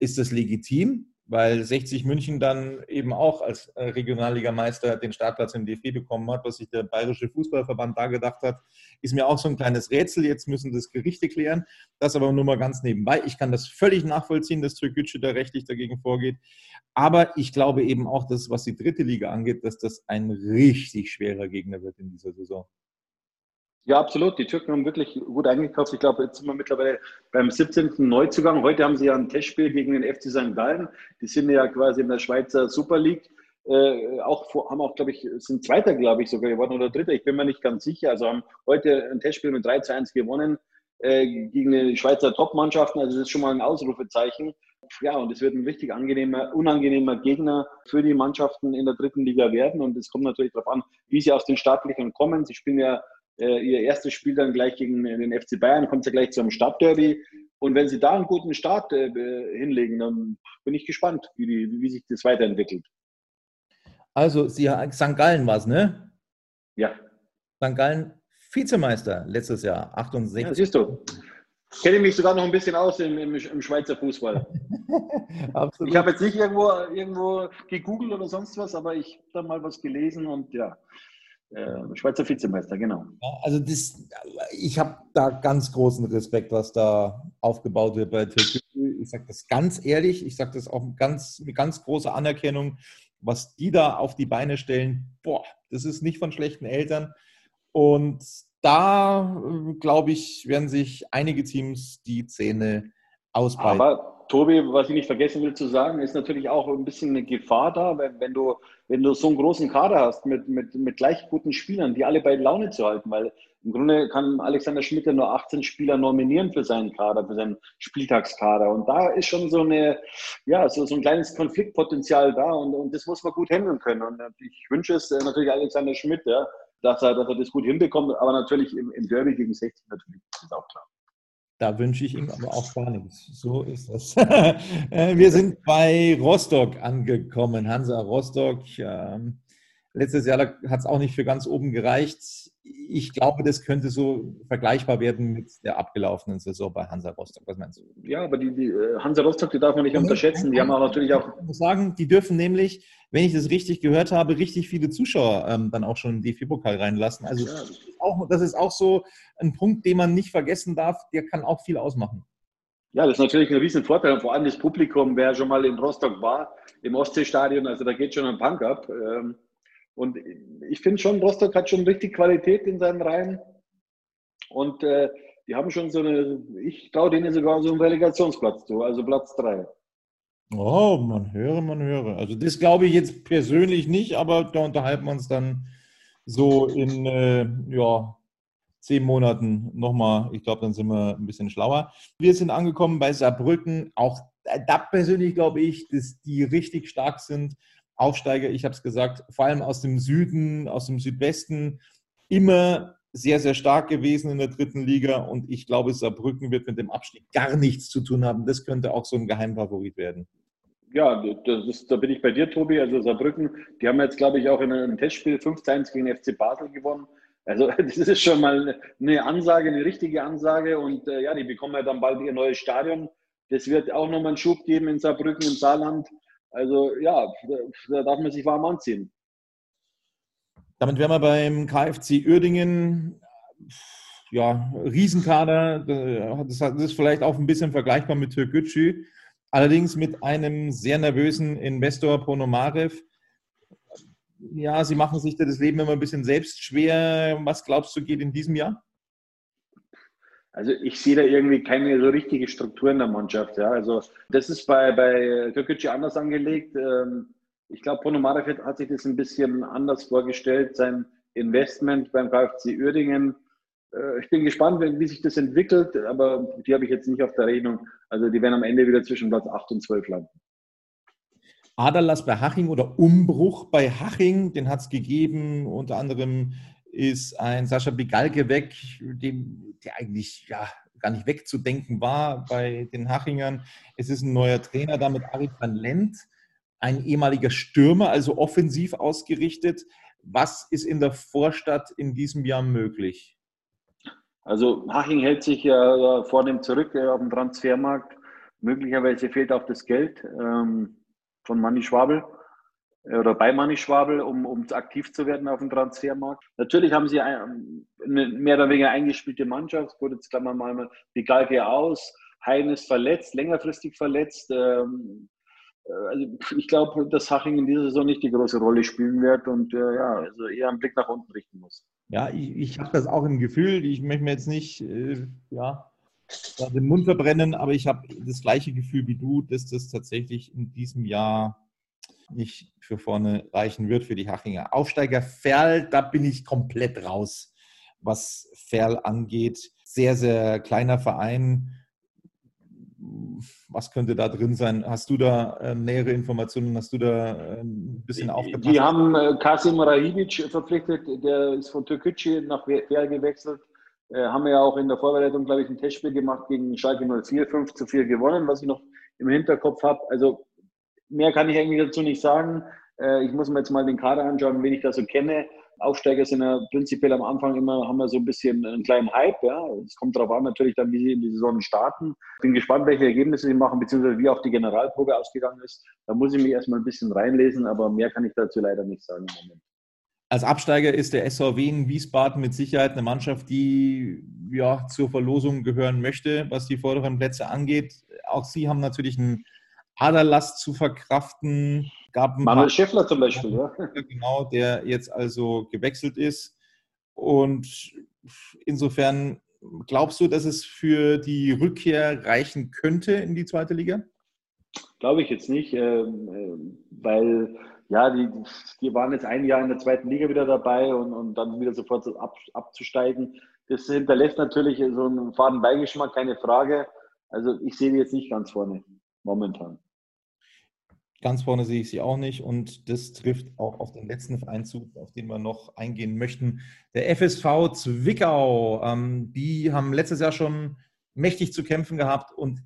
ist das legitim, weil 60 München dann eben auch als äh, Regionalligameister den Startplatz im DFB bekommen hat, was sich der Bayerische Fußballverband da gedacht hat, ist mir auch so ein kleines Rätsel. Jetzt müssen das Gerichte klären. Das aber nur mal ganz nebenbei. Ich kann das völlig nachvollziehen, dass Türkgücü da rechtlich dagegen vorgeht. Aber ich glaube eben auch, dass was die dritte Liga angeht, dass das ein richtig schwerer Gegner wird in dieser Saison. Ja, absolut. Die Türken haben wirklich gut eingekauft. Ich glaube, jetzt sind wir mittlerweile beim 17. Neuzugang. Heute haben sie ja ein Testspiel gegen den FC St. Gallen. Die sind ja quasi in der Schweizer Super League. Äh, auch haben auch, glaube ich, sind Zweiter, glaube ich, sogar geworden oder Dritter. Ich bin mir nicht ganz sicher. Also haben heute ein Testspiel mit 3 zu 1 gewonnen äh, gegen die Schweizer Top-Mannschaften. Also das ist schon mal ein Ausrufezeichen. Ja, und es wird ein richtig angenehmer, unangenehmer Gegner für die Mannschaften in der dritten Liga werden. Und es kommt natürlich darauf an, wie sie aus den Startlöchern kommen. Sie spielen ja äh, ihr erstes Spiel dann gleich gegen den FC Bayern, kommt ja gleich zum Stadtderby. Und wenn sie da einen guten Start äh, hinlegen, dann bin ich gespannt, wie, die, wie sich das weiterentwickelt. Also, Sie, St. Gallen war es, ne? Ja. St. Gallen Vizemeister letztes Jahr, 68. Ja, siehst du. Kenne mich sogar noch ein bisschen aus im, im, im Schweizer Fußball. Absolut. Ich habe jetzt nicht irgendwo, irgendwo gegoogelt oder sonst was, aber ich habe da mal was gelesen und ja, Schweizer Vizemeister, genau. also das, ich habe da ganz großen Respekt, was da aufgebaut wird bei Türkei. Ich sage das ganz ehrlich, ich sage das auch ganz, mit ganz großer Anerkennung, was die da auf die Beine stellen. Boah, das ist nicht von schlechten Eltern. Und da, glaube ich, werden sich einige Teams die Zähne ausbreiten. Aber Tobi, was ich nicht vergessen will zu sagen, ist natürlich auch ein bisschen eine Gefahr da, wenn, wenn, du, wenn du so einen großen Kader hast mit, mit, mit gleich guten Spielern, die alle bei Laune zu halten, weil im Grunde kann Alexander Schmidt ja nur 18 Spieler nominieren für seinen Kader, für seinen Spieltagskader. Und da ist schon so eine, ja, so, so ein kleines Konfliktpotenzial da und, und das muss man gut handeln können. Und ich wünsche es natürlich Alexander Schmidt, ja, dass er, dass er das gut hinbekommt, aber natürlich im, im Derby gegen 60 natürlich, ist auch klar. Da wünsche ich ihm aber auch gar nichts. So ist das. Äh, wir sind bei Rostock angekommen. Hansa Rostock. Ähm, Letztes Jahr hat es auch nicht für ganz oben gereicht. Ich glaube, das könnte so vergleichbar werden mit der abgelaufenen Saison bei Hansa Rostock. Was meinst du? Ja, aber die, die äh, Hansa Rostock, die darf man nicht unterschätzen. Die haben auch natürlich auch. Ich muss sagen, die dürfen nämlich, wenn ich das richtig gehört habe, richtig viele Zuschauer ähm, dann auch schon in den DFB-Pokal reinlassen. Also ja. das, ist auch, das ist auch so ein Punkt, den man nicht vergessen darf. Der kann auch viel ausmachen. Ja, das ist natürlich ein riesen Vorteil. Vor allem das Publikum, wer schon mal in Rostock war, im Ostseestadion, also da geht schon ein Punk ab. Ähm, und ich finde schon, Rostock hat schon richtig Qualität in seinen Reihen. Und äh, die haben schon so eine, ich traue denen sogar so einen Relegationsplatz zu, also Platz 3. Oh, man höre, man höre. Also das glaube ich jetzt persönlich nicht, aber da unterhalten wir uns dann so in äh, ja, zehn Monaten nochmal. Ich glaube, dann sind wir ein bisschen schlauer. Wir sind angekommen bei Saarbrücken. Auch da persönlich glaube ich, dass die richtig stark sind. Aufsteiger, ich habe es gesagt, vor allem aus dem Süden, aus dem Südwesten, immer sehr, sehr stark gewesen in der dritten Liga. Und ich glaube, Saarbrücken wird mit dem Abstieg gar nichts zu tun haben. Das könnte auch so ein Geheimfavorit werden. Ja, ist, da bin ich bei dir, Tobi. Also Saarbrücken, die haben jetzt, glaube ich, auch in einem Testspiel 5-1 gegen FC Basel gewonnen. Also das ist schon mal eine Ansage, eine richtige Ansage. Und äh, ja, die bekommen ja dann bald ihr neues Stadion. Das wird auch nochmal einen Schub geben in Saarbrücken im Saarland. Also ja, da darf man sich warm anziehen. Damit wären wir beim KFC Uerdingen. Ja, Riesenkader. Das ist vielleicht auch ein bisschen vergleichbar mit Türkgücü. Allerdings mit einem sehr nervösen Investor Ponomarev. Ja, sie machen sich das Leben immer ein bisschen selbst schwer. Was glaubst du, geht in diesem Jahr? Also ich sehe da irgendwie keine so richtige Struktur in der Mannschaft. Ja. Also das ist bei, bei Türkgücü anders angelegt. Ähm, ich glaube, Ponomarev hat sich das ein bisschen anders vorgestellt, sein Investment beim KfC Uerdingen. Äh, ich bin gespannt, wie sich das entwickelt, aber die habe ich jetzt nicht auf der Rechnung. Also die werden am Ende wieder zwischen Platz 8 und 12 landen. Aderlass bei Haching oder Umbruch bei Haching, den hat es gegeben, unter anderem ist ein Sascha Bigalke weg, dem, der eigentlich ja, gar nicht wegzudenken war bei den Hachingern. Es ist ein neuer Trainer da mit Arie van Lent, ein ehemaliger Stürmer, also offensiv ausgerichtet. Was ist in der Vorstadt in diesem Jahr möglich? Also Haching hält sich ja vornehm zurück auf dem Transfermarkt. Möglicherweise fehlt auch das Geld ähm, von Manni Schwabel. Oder bei Manni Schwabel, um, um aktiv zu werden auf dem Transfermarkt. Natürlich haben sie ein, eine mehr oder weniger eingespielte Mannschaft. Gut, jetzt klammern wir mal die Galke aus. Hein ist verletzt, längerfristig verletzt. Ähm, äh, also ich glaube, dass Haching in dieser Saison nicht die große Rolle spielen wird und äh, ja, also eher einen Blick nach unten richten muss. Ja, ich, ich habe das auch im Gefühl. Ich möchte mir jetzt nicht äh, ja, den Mund verbrennen, aber ich habe das gleiche Gefühl wie du, dass das tatsächlich in diesem Jahr nicht für vorne reichen wird für die Hachinger. Aufsteiger Ferl, da bin ich komplett raus, was Ferl angeht. Sehr, sehr kleiner Verein. Was könnte da drin sein? Hast du da äh, nähere Informationen? Hast du da äh, ein bisschen aufgepasst? Die haben äh, Kasim Rahibic verpflichtet, der ist von Türkgücü nach Ferl gewechselt. Äh, haben wir ja auch in der Vorbereitung, glaube ich, ein Testspiel gemacht gegen Schalke 04, 5 zu 4 gewonnen, was ich noch im Hinterkopf habe. Also mehr kann ich eigentlich dazu nicht sagen. Äh, ich muss mir jetzt mal den Kader anschauen, wen ich da so kenne. Aufsteiger sind ja prinzipiell am Anfang immer, haben wir so ein bisschen einen kleinen Hype. Ja. Es kommt darauf an, natürlich dann, wie sie in die Saison starten. Bin gespannt, welche Ergebnisse sie machen, beziehungsweise wie auch die Generalprobe ausgegangen ist. Da muss ich mich erstmal ein bisschen reinlesen, aber mehr kann ich dazu leider nicht sagen im Moment. Als Absteiger ist der SVW in Wiesbaden mit Sicherheit eine Mannschaft, die ja, zur Verlosung gehören möchte, was die vorderen Plätze angeht. Auch sie haben natürlich einen Aderlass zu verkraften. Gab Manuel Schäffler zum Beispiel, ja. Genau, der jetzt also gewechselt ist. Und insofern glaubst du, dass es für die Rückkehr reichen könnte in die zweite Liga? Glaube ich jetzt nicht, ähm, äh, weil ja, die, die waren jetzt ein Jahr in der zweiten Liga wieder dabei und, und dann wieder sofort ab, abzusteigen. Das hinterlässt natürlich so einen faden Beigeschmack, keine Frage. Also ich sehe die jetzt nicht ganz vorne momentan. Ganz vorne sehe ich sie auch nicht und das trifft auch auf den letzten Verein zu, auf den wir noch eingehen möchten. Der FSV Zwickau, ähm, die haben letztes Jahr schon mächtig zu kämpfen gehabt und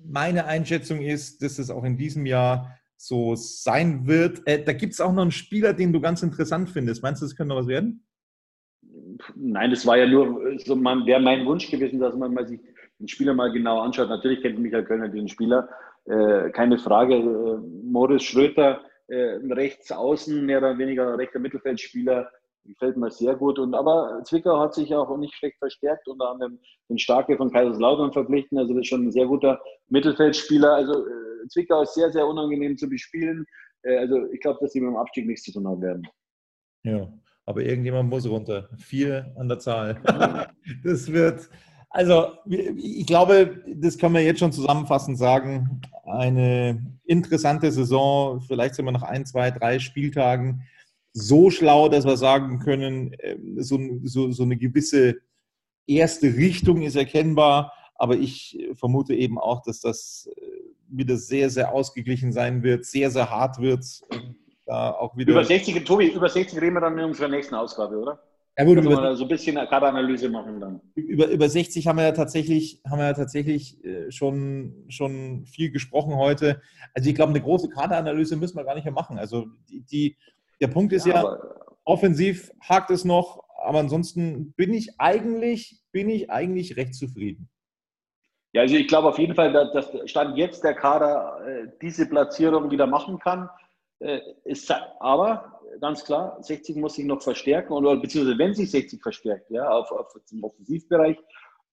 meine Einschätzung ist, dass es auch in diesem Jahr so sein wird. Äh, da gibt es auch noch einen Spieler, den du ganz interessant findest. Meinst du, das könnte noch was werden? Nein, das war ja nur, so man, wäre mein Wunsch gewesen, dass man sich den Spieler mal genau anschaut. Natürlich kennt Michael Kölner den Spieler, äh, keine Frage. Äh, Moritz Schröter, äh, rechts außen, mehr oder weniger rechter Mittelfeldspieler, gefällt mir sehr gut. Und, aber Zwickau hat sich auch nicht schlecht verstärkt, unter anderem den Starke von Kaiserslautern verpflichten. Also das ist schon ein sehr guter Mittelfeldspieler. Also äh, Zwickau ist sehr, sehr unangenehm zu bespielen. Äh, also ich glaube, dass sie mit dem Abstieg nichts zu tun haben werden. Ja, aber irgendjemand muss runter. Vier an der Zahl. das wird, also ich glaube, das können wir jetzt schon zusammenfassend sagen. Eine interessante Saison. Vielleicht sind wir nach ein, zwei, drei Spieltagen so schlau, dass wir sagen können, ähm, so, so, so eine gewisse erste Richtung ist erkennbar. Aber ich vermute eben auch, dass das äh, wieder sehr, sehr ausgeglichen sein wird, sehr, sehr hart wird. Da auch wieder über 60, Tobi, über 60 reden wir dann in unserer nächsten Ausgabe, oder? Ja gut, über, wir so ein bisschen Kaderanalyse machen dann. Über, über 60 haben wir ja tatsächlich, haben wir ja tatsächlich äh, schon, schon viel gesprochen heute. Also ich glaube, eine große Kaderanalyse müssen wir gar nicht mehr machen. Also die, die der Punkt ist ja, ja offensiv hakt es noch, aber ansonsten bin ich eigentlich, bin ich eigentlich recht zufrieden. Ja, also ich glaube auf jeden Fall, dass Stand jetzt der Kader äh, diese Platzierung wieder machen kann. Äh, ist, aber ganz klar, 60 muss sich noch verstärken oder beziehungsweise wenn sich 60 verstärkt, ja, auf, auf zum Offensivbereich,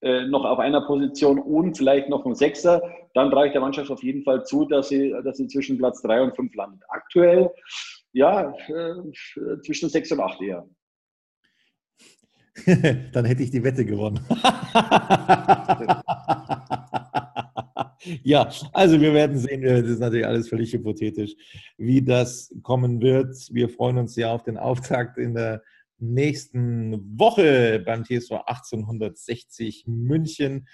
äh, noch auf einer Position und vielleicht noch ein Sechser, dann reicht der Mannschaft auf jeden Fall zu, dass sie, dass sie zwischen Platz 3 und 5 landet. Aktuell ja, äh, zwischen sechs und acht eher. Dann hätte ich die Wette gewonnen. ja, also wir werden sehen, das ist natürlich alles völlig hypothetisch, wie das kommen wird. Wir freuen uns sehr auf den Auftakt in der nächsten Woche beim TSV 1860 München.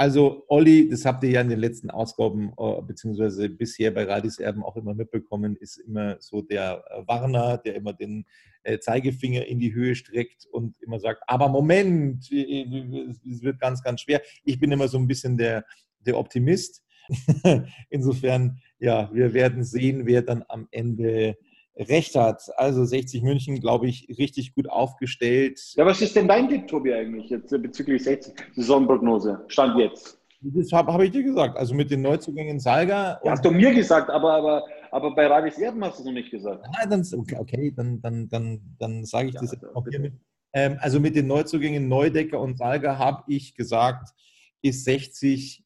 Also, Olli, das habt ihr ja in den letzten Ausgaben, äh, beziehungsweise bisher bei Radis Erben auch immer mitbekommen, ist immer so der äh, Warner, der immer den äh, Zeigefinger in die Höhe streckt und immer sagt, aber Moment, es wird ganz, ganz schwer. Ich bin immer so ein bisschen der, der Optimist. Insofern, ja, wir werden sehen, wer dann am Ende recht hat. Also 60 München, glaube ich, richtig gut aufgestellt. Ja, was ist denn dein Tipp, Tobi, eigentlich jetzt bezüglich 60 Saisonprognose? Stand jetzt. Das habe hab ich dir gesagt. Also mit den Neuzugängen Salga. Ja, hast du mir gesagt, aber, aber, aber bei Radis Erben hast du es noch nicht gesagt. Ah, dann, okay, okay, dann, dann, dann, dann sage ich ja, das auch hier mit. Ähm, also mit den Neuzugängen Neudecker und Salga habe ich gesagt, ist 60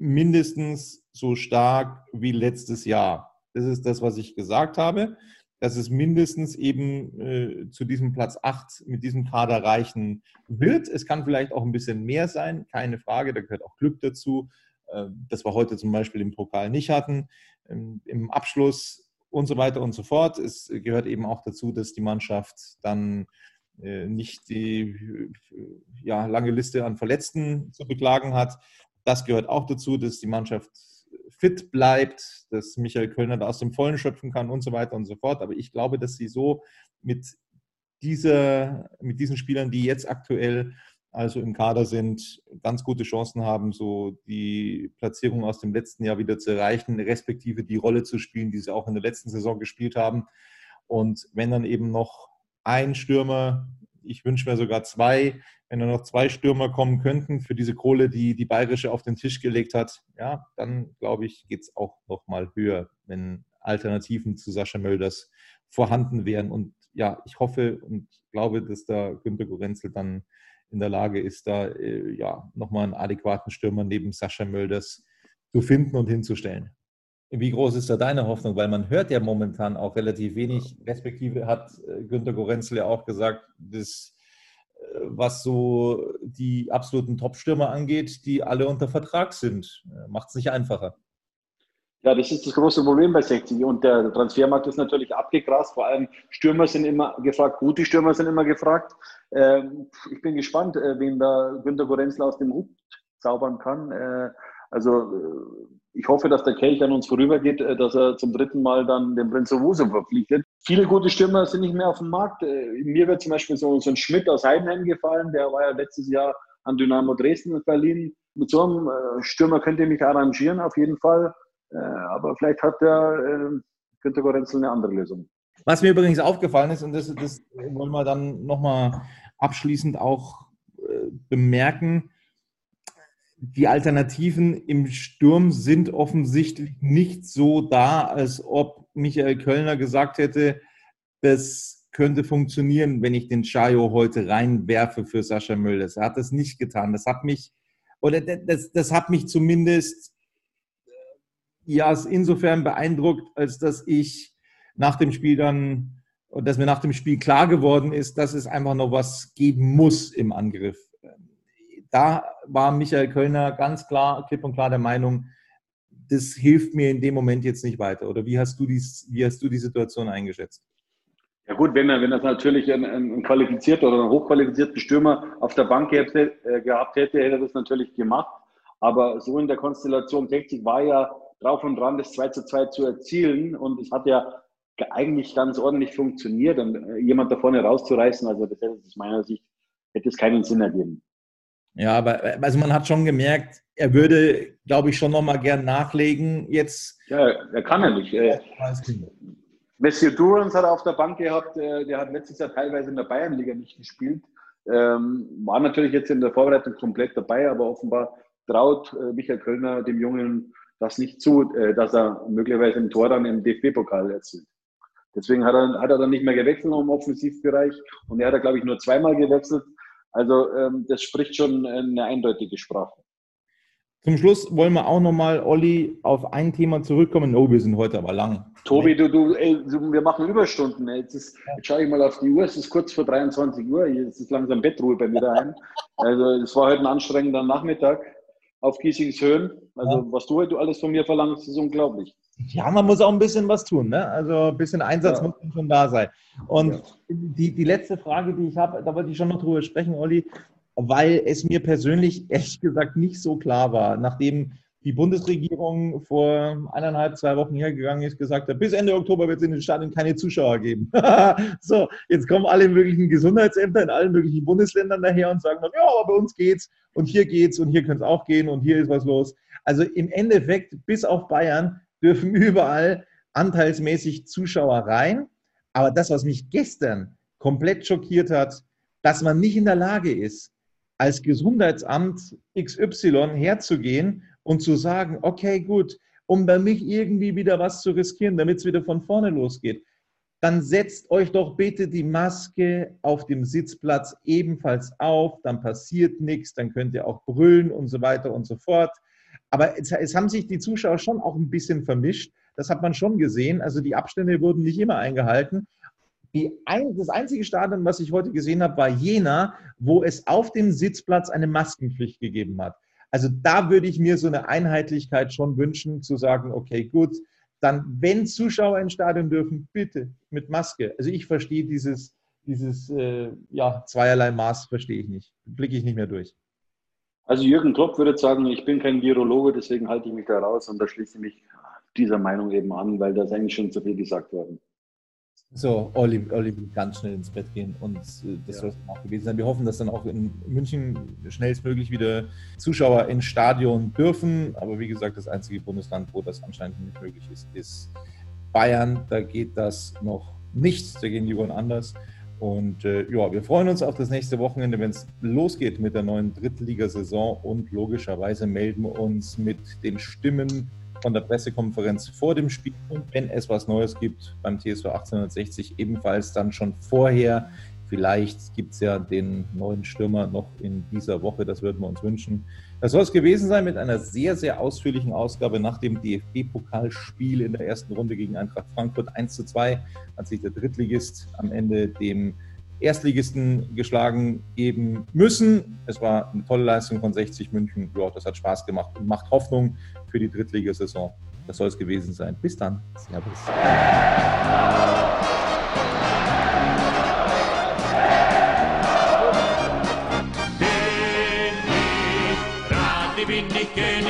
mindestens so stark wie letztes Jahr. Das ist das, was ich gesagt habe dass es mindestens eben äh, zu diesem Platz 8 mit diesem Kader reichen wird. Es kann vielleicht auch ein bisschen mehr sein, keine Frage, da gehört auch Glück dazu, äh, das wir heute zum Beispiel im Pokal nicht hatten, ähm, im Abschluss und so weiter und so fort. Es gehört eben auch dazu, dass die Mannschaft dann äh, nicht die ja, lange Liste an Verletzten zu beklagen hat. Das gehört auch dazu, dass die Mannschaft fit bleibt, dass Michael Kölner da aus dem Vollen schöpfen kann und so weiter und so fort. Aber ich glaube, dass sie so mit, dieser, mit diesen Spielern, die jetzt aktuell also im Kader sind, ganz gute Chancen haben, so die Platzierung aus dem letzten Jahr wieder zu erreichen, respektive die Rolle zu spielen, die sie auch in der letzten Saison gespielt haben. Und wenn dann eben noch ein Stürmer, ich wünsche mir sogar zwei, wenn da noch zwei Stürmer kommen könnten für diese Kohle, die die Bayerische auf den Tisch gelegt hat, ja, dann glaube ich, geht es auch noch mal höher, wenn Alternativen zu Sascha Mölders vorhanden wären. Und ja, ich hoffe und glaube, dass da Günter Gorenzel dann in der Lage ist, da äh, ja nochmal einen adäquaten Stürmer neben Sascha Mölders zu finden und hinzustellen. Wie groß ist da deine Hoffnung? Weil man hört ja momentan auch relativ wenig, respektive hat äh, Günter Gorenzel ja auch gesagt, dass was so die absoluten Top-Stürmer angeht, die alle unter Vertrag sind. Macht es nicht einfacher. Ja, das ist das große Problem bei 60. Und der Transfermarkt ist natürlich abgegrast. Vor allem Stürmer sind immer gefragt, gute Stürmer sind immer gefragt. Ähm, ich bin gespannt, äh, wen da Günter Gorenzler aus dem Hut zaubern kann. Also äh, ich hoffe, dass der Kelch an uns vorübergeht, äh, dass er zum dritten Mal dann den Prinz Owusu verpflichtet. Viele gute Stürmer sind nicht mehr auf dem Markt. Äh, mir wird zum Beispiel so, so ein Schmidt aus Heidenheim gefallen, der war ja letztes Jahr an Dynamo Dresden verliehen. Mit so einem Stürmer könnt ihr mich arrangieren, auf jeden Fall. Aber vielleicht hat der Günter Gorenzel eine andere Lösung. Was mir übrigens aufgefallen ist, und das, das wollen wir dann nochmal abschließend auch bemerken, die Alternativen im Sturm sind offensichtlich nicht so da, als ob Michael Kölner gesagt hätte, das könnte funktionieren, wenn ich den Chayo heute reinwerfe für Sascha Mölders. Er hat das nicht getan. Das hat mich, oder das, das hat mich zumindest ja insofern beeindruckt, als dass ich nach dem Spiel dann, dass mir nach dem Spiel klar geworden ist, dass es einfach noch was geben muss im Angriff. Da war Michael Kölner ganz klar, klipp und klar der Meinung, das hilft mir in dem Moment jetzt nicht weiter. Oder wie hast du, dies, wie hast du die Situation eingeschätzt? Ja gut, wenn er, wenn das natürlich ein, ein qualifizierter oder ein hochqualifizierter Stürmer auf der Bank hätte, äh, gehabt hätte, hätte er das natürlich gemacht. Aber so in der Konstellation 60 war ja drauf und dran, das 2 zu 2 zu erzielen. Und es hat ja eigentlich ganz ordentlich funktioniert. Und äh, jemand da vorne rauszureißen, also das hätte aus meiner Sicht, hätte es keinen Sinn ergeben. Ja, aber äh, also man hat schon gemerkt, er würde, glaube ich, schon nochmal gern nachlegen. Jetzt. Ja, er kann ja nicht. Äh, Messi Durans hat er auf der Bank gehabt, der hat letztes Jahr teilweise in der Bayernliga nicht gespielt. Ähm, war natürlich jetzt in der Vorbereitung komplett dabei, aber offenbar traut Michael Kölner dem Jungen das nicht zu, äh, dass er möglicherweise im Tor dann im DFB-Pokal erzielt. Deswegen hat er, hat er dann nicht mehr gewechselt im Offensivbereich und er hat, glaube ich, nur zweimal gewechselt. Also ähm, das spricht schon eine eindeutige Sprache. Zum Schluss wollen wir auch nochmal, Olli, auf ein Thema zurückkommen. Oh, wir sind heute aber lang. Tobi, du, du, ey, wir machen Überstunden. Jetzt, ist, jetzt schaue ich mal auf die Uhr, es ist kurz vor 23 Uhr. Jetzt ist langsam Bettruhe bei mir daheim. Also es war heute ein anstrengender Nachmittag auf Giesings Höhen. Also ja. was du heute alles von mir verlangst, ist unglaublich. Ja, man muss auch ein bisschen was tun. Ne? Also ein bisschen Einsatz ja. muss schon da sein. Und ja. die, die letzte Frage, die ich habe, da wollte ich schon noch drüber sprechen, Olli, weil es mir persönlich ehrlich gesagt nicht so klar war, nachdem die Bundesregierung vor eineinhalb, zwei Wochen hergegangen ist, gesagt hat, bis Ende Oktober wird es in den Stadien keine Zuschauer geben. so, jetzt kommen alle möglichen Gesundheitsämter in allen möglichen Bundesländern daher und sagen dann, ja, aber bei uns geht's und hier geht's und hier könnte es auch gehen und hier ist was los. Also im Endeffekt, bis auf Bayern, dürfen überall anteilsmäßig Zuschauer rein. Aber das, was mich gestern komplett schockiert hat, dass man nicht in der Lage ist, als Gesundheitsamt XY herzugehen und zu sagen, okay, gut, um bei mich irgendwie wieder was zu riskieren, damit es wieder von vorne losgeht, dann setzt euch doch bitte die Maske auf dem Sitzplatz ebenfalls auf, dann passiert nichts, dann könnt ihr auch brüllen und so weiter und so fort. Aber es, es, haben sich die Zuschauer schon auch ein bisschen vermischt. Das hat man schon gesehen. Also die Abstände wurden nicht immer eingehalten. Ein, das einzige Stadion, was ich heute gesehen habe, war Jena, wo es auf dem Sitzplatz eine Maskenpflicht gegeben hat. Also da würde ich mir so eine Einheitlichkeit schon wünschen, zu sagen, okay, gut, dann, wenn Zuschauer ins Stadion dürfen, bitte mit Maske. Also ich verstehe dieses, dieses äh, ja, zweierlei Maß, verstehe ich nicht. Blicke ich nicht mehr durch. Also Jürgen Klopp würde sagen, ich bin kein Virologe, deswegen halte ich mich da raus und da schließe ich mich dieser Meinung eben an, weil da ist eigentlich schon zu viel gesagt worden. So, Olli, Olli will ganz schnell ins Bett gehen und äh, das ja. soll es auch gewesen sein. Wir hoffen, dass dann auch in München schnellstmöglich wieder Zuschauer ins Stadion dürfen. Aber wie gesagt, das einzige Bundesland, wo das anscheinend nicht möglich ist, ist Bayern. Da geht das noch nicht. Da gehen die Uhren anders. Und äh, ja, wir freuen uns auf das nächste Wochenende, wenn es losgeht mit der neuen Drittligasaison. Und logischerweise melden wir uns mit den Stimmen von der Pressekonferenz vor dem Spiel und wenn es was Neues gibt beim TSV 1860, ebenfalls dann schon vorher. Vielleicht gibt es ja den neuen Stürmer noch in dieser Woche, das würden wir uns wünschen. Das soll es gewesen sein mit einer sehr, sehr ausführlichen Ausgabe nach dem DFB-Pokalspiel in der ersten Runde gegen Eintracht Frankfurt 1 zu 2 hat sich der Drittligist am Ende dem Erstligisten geschlagen geben müssen. Es war eine tolle Leistung von 60 München. Ja, das hat Spaß gemacht und macht Hoffnung für die Drittligasaison. Das soll es gewesen sein. Bis dann. Servus.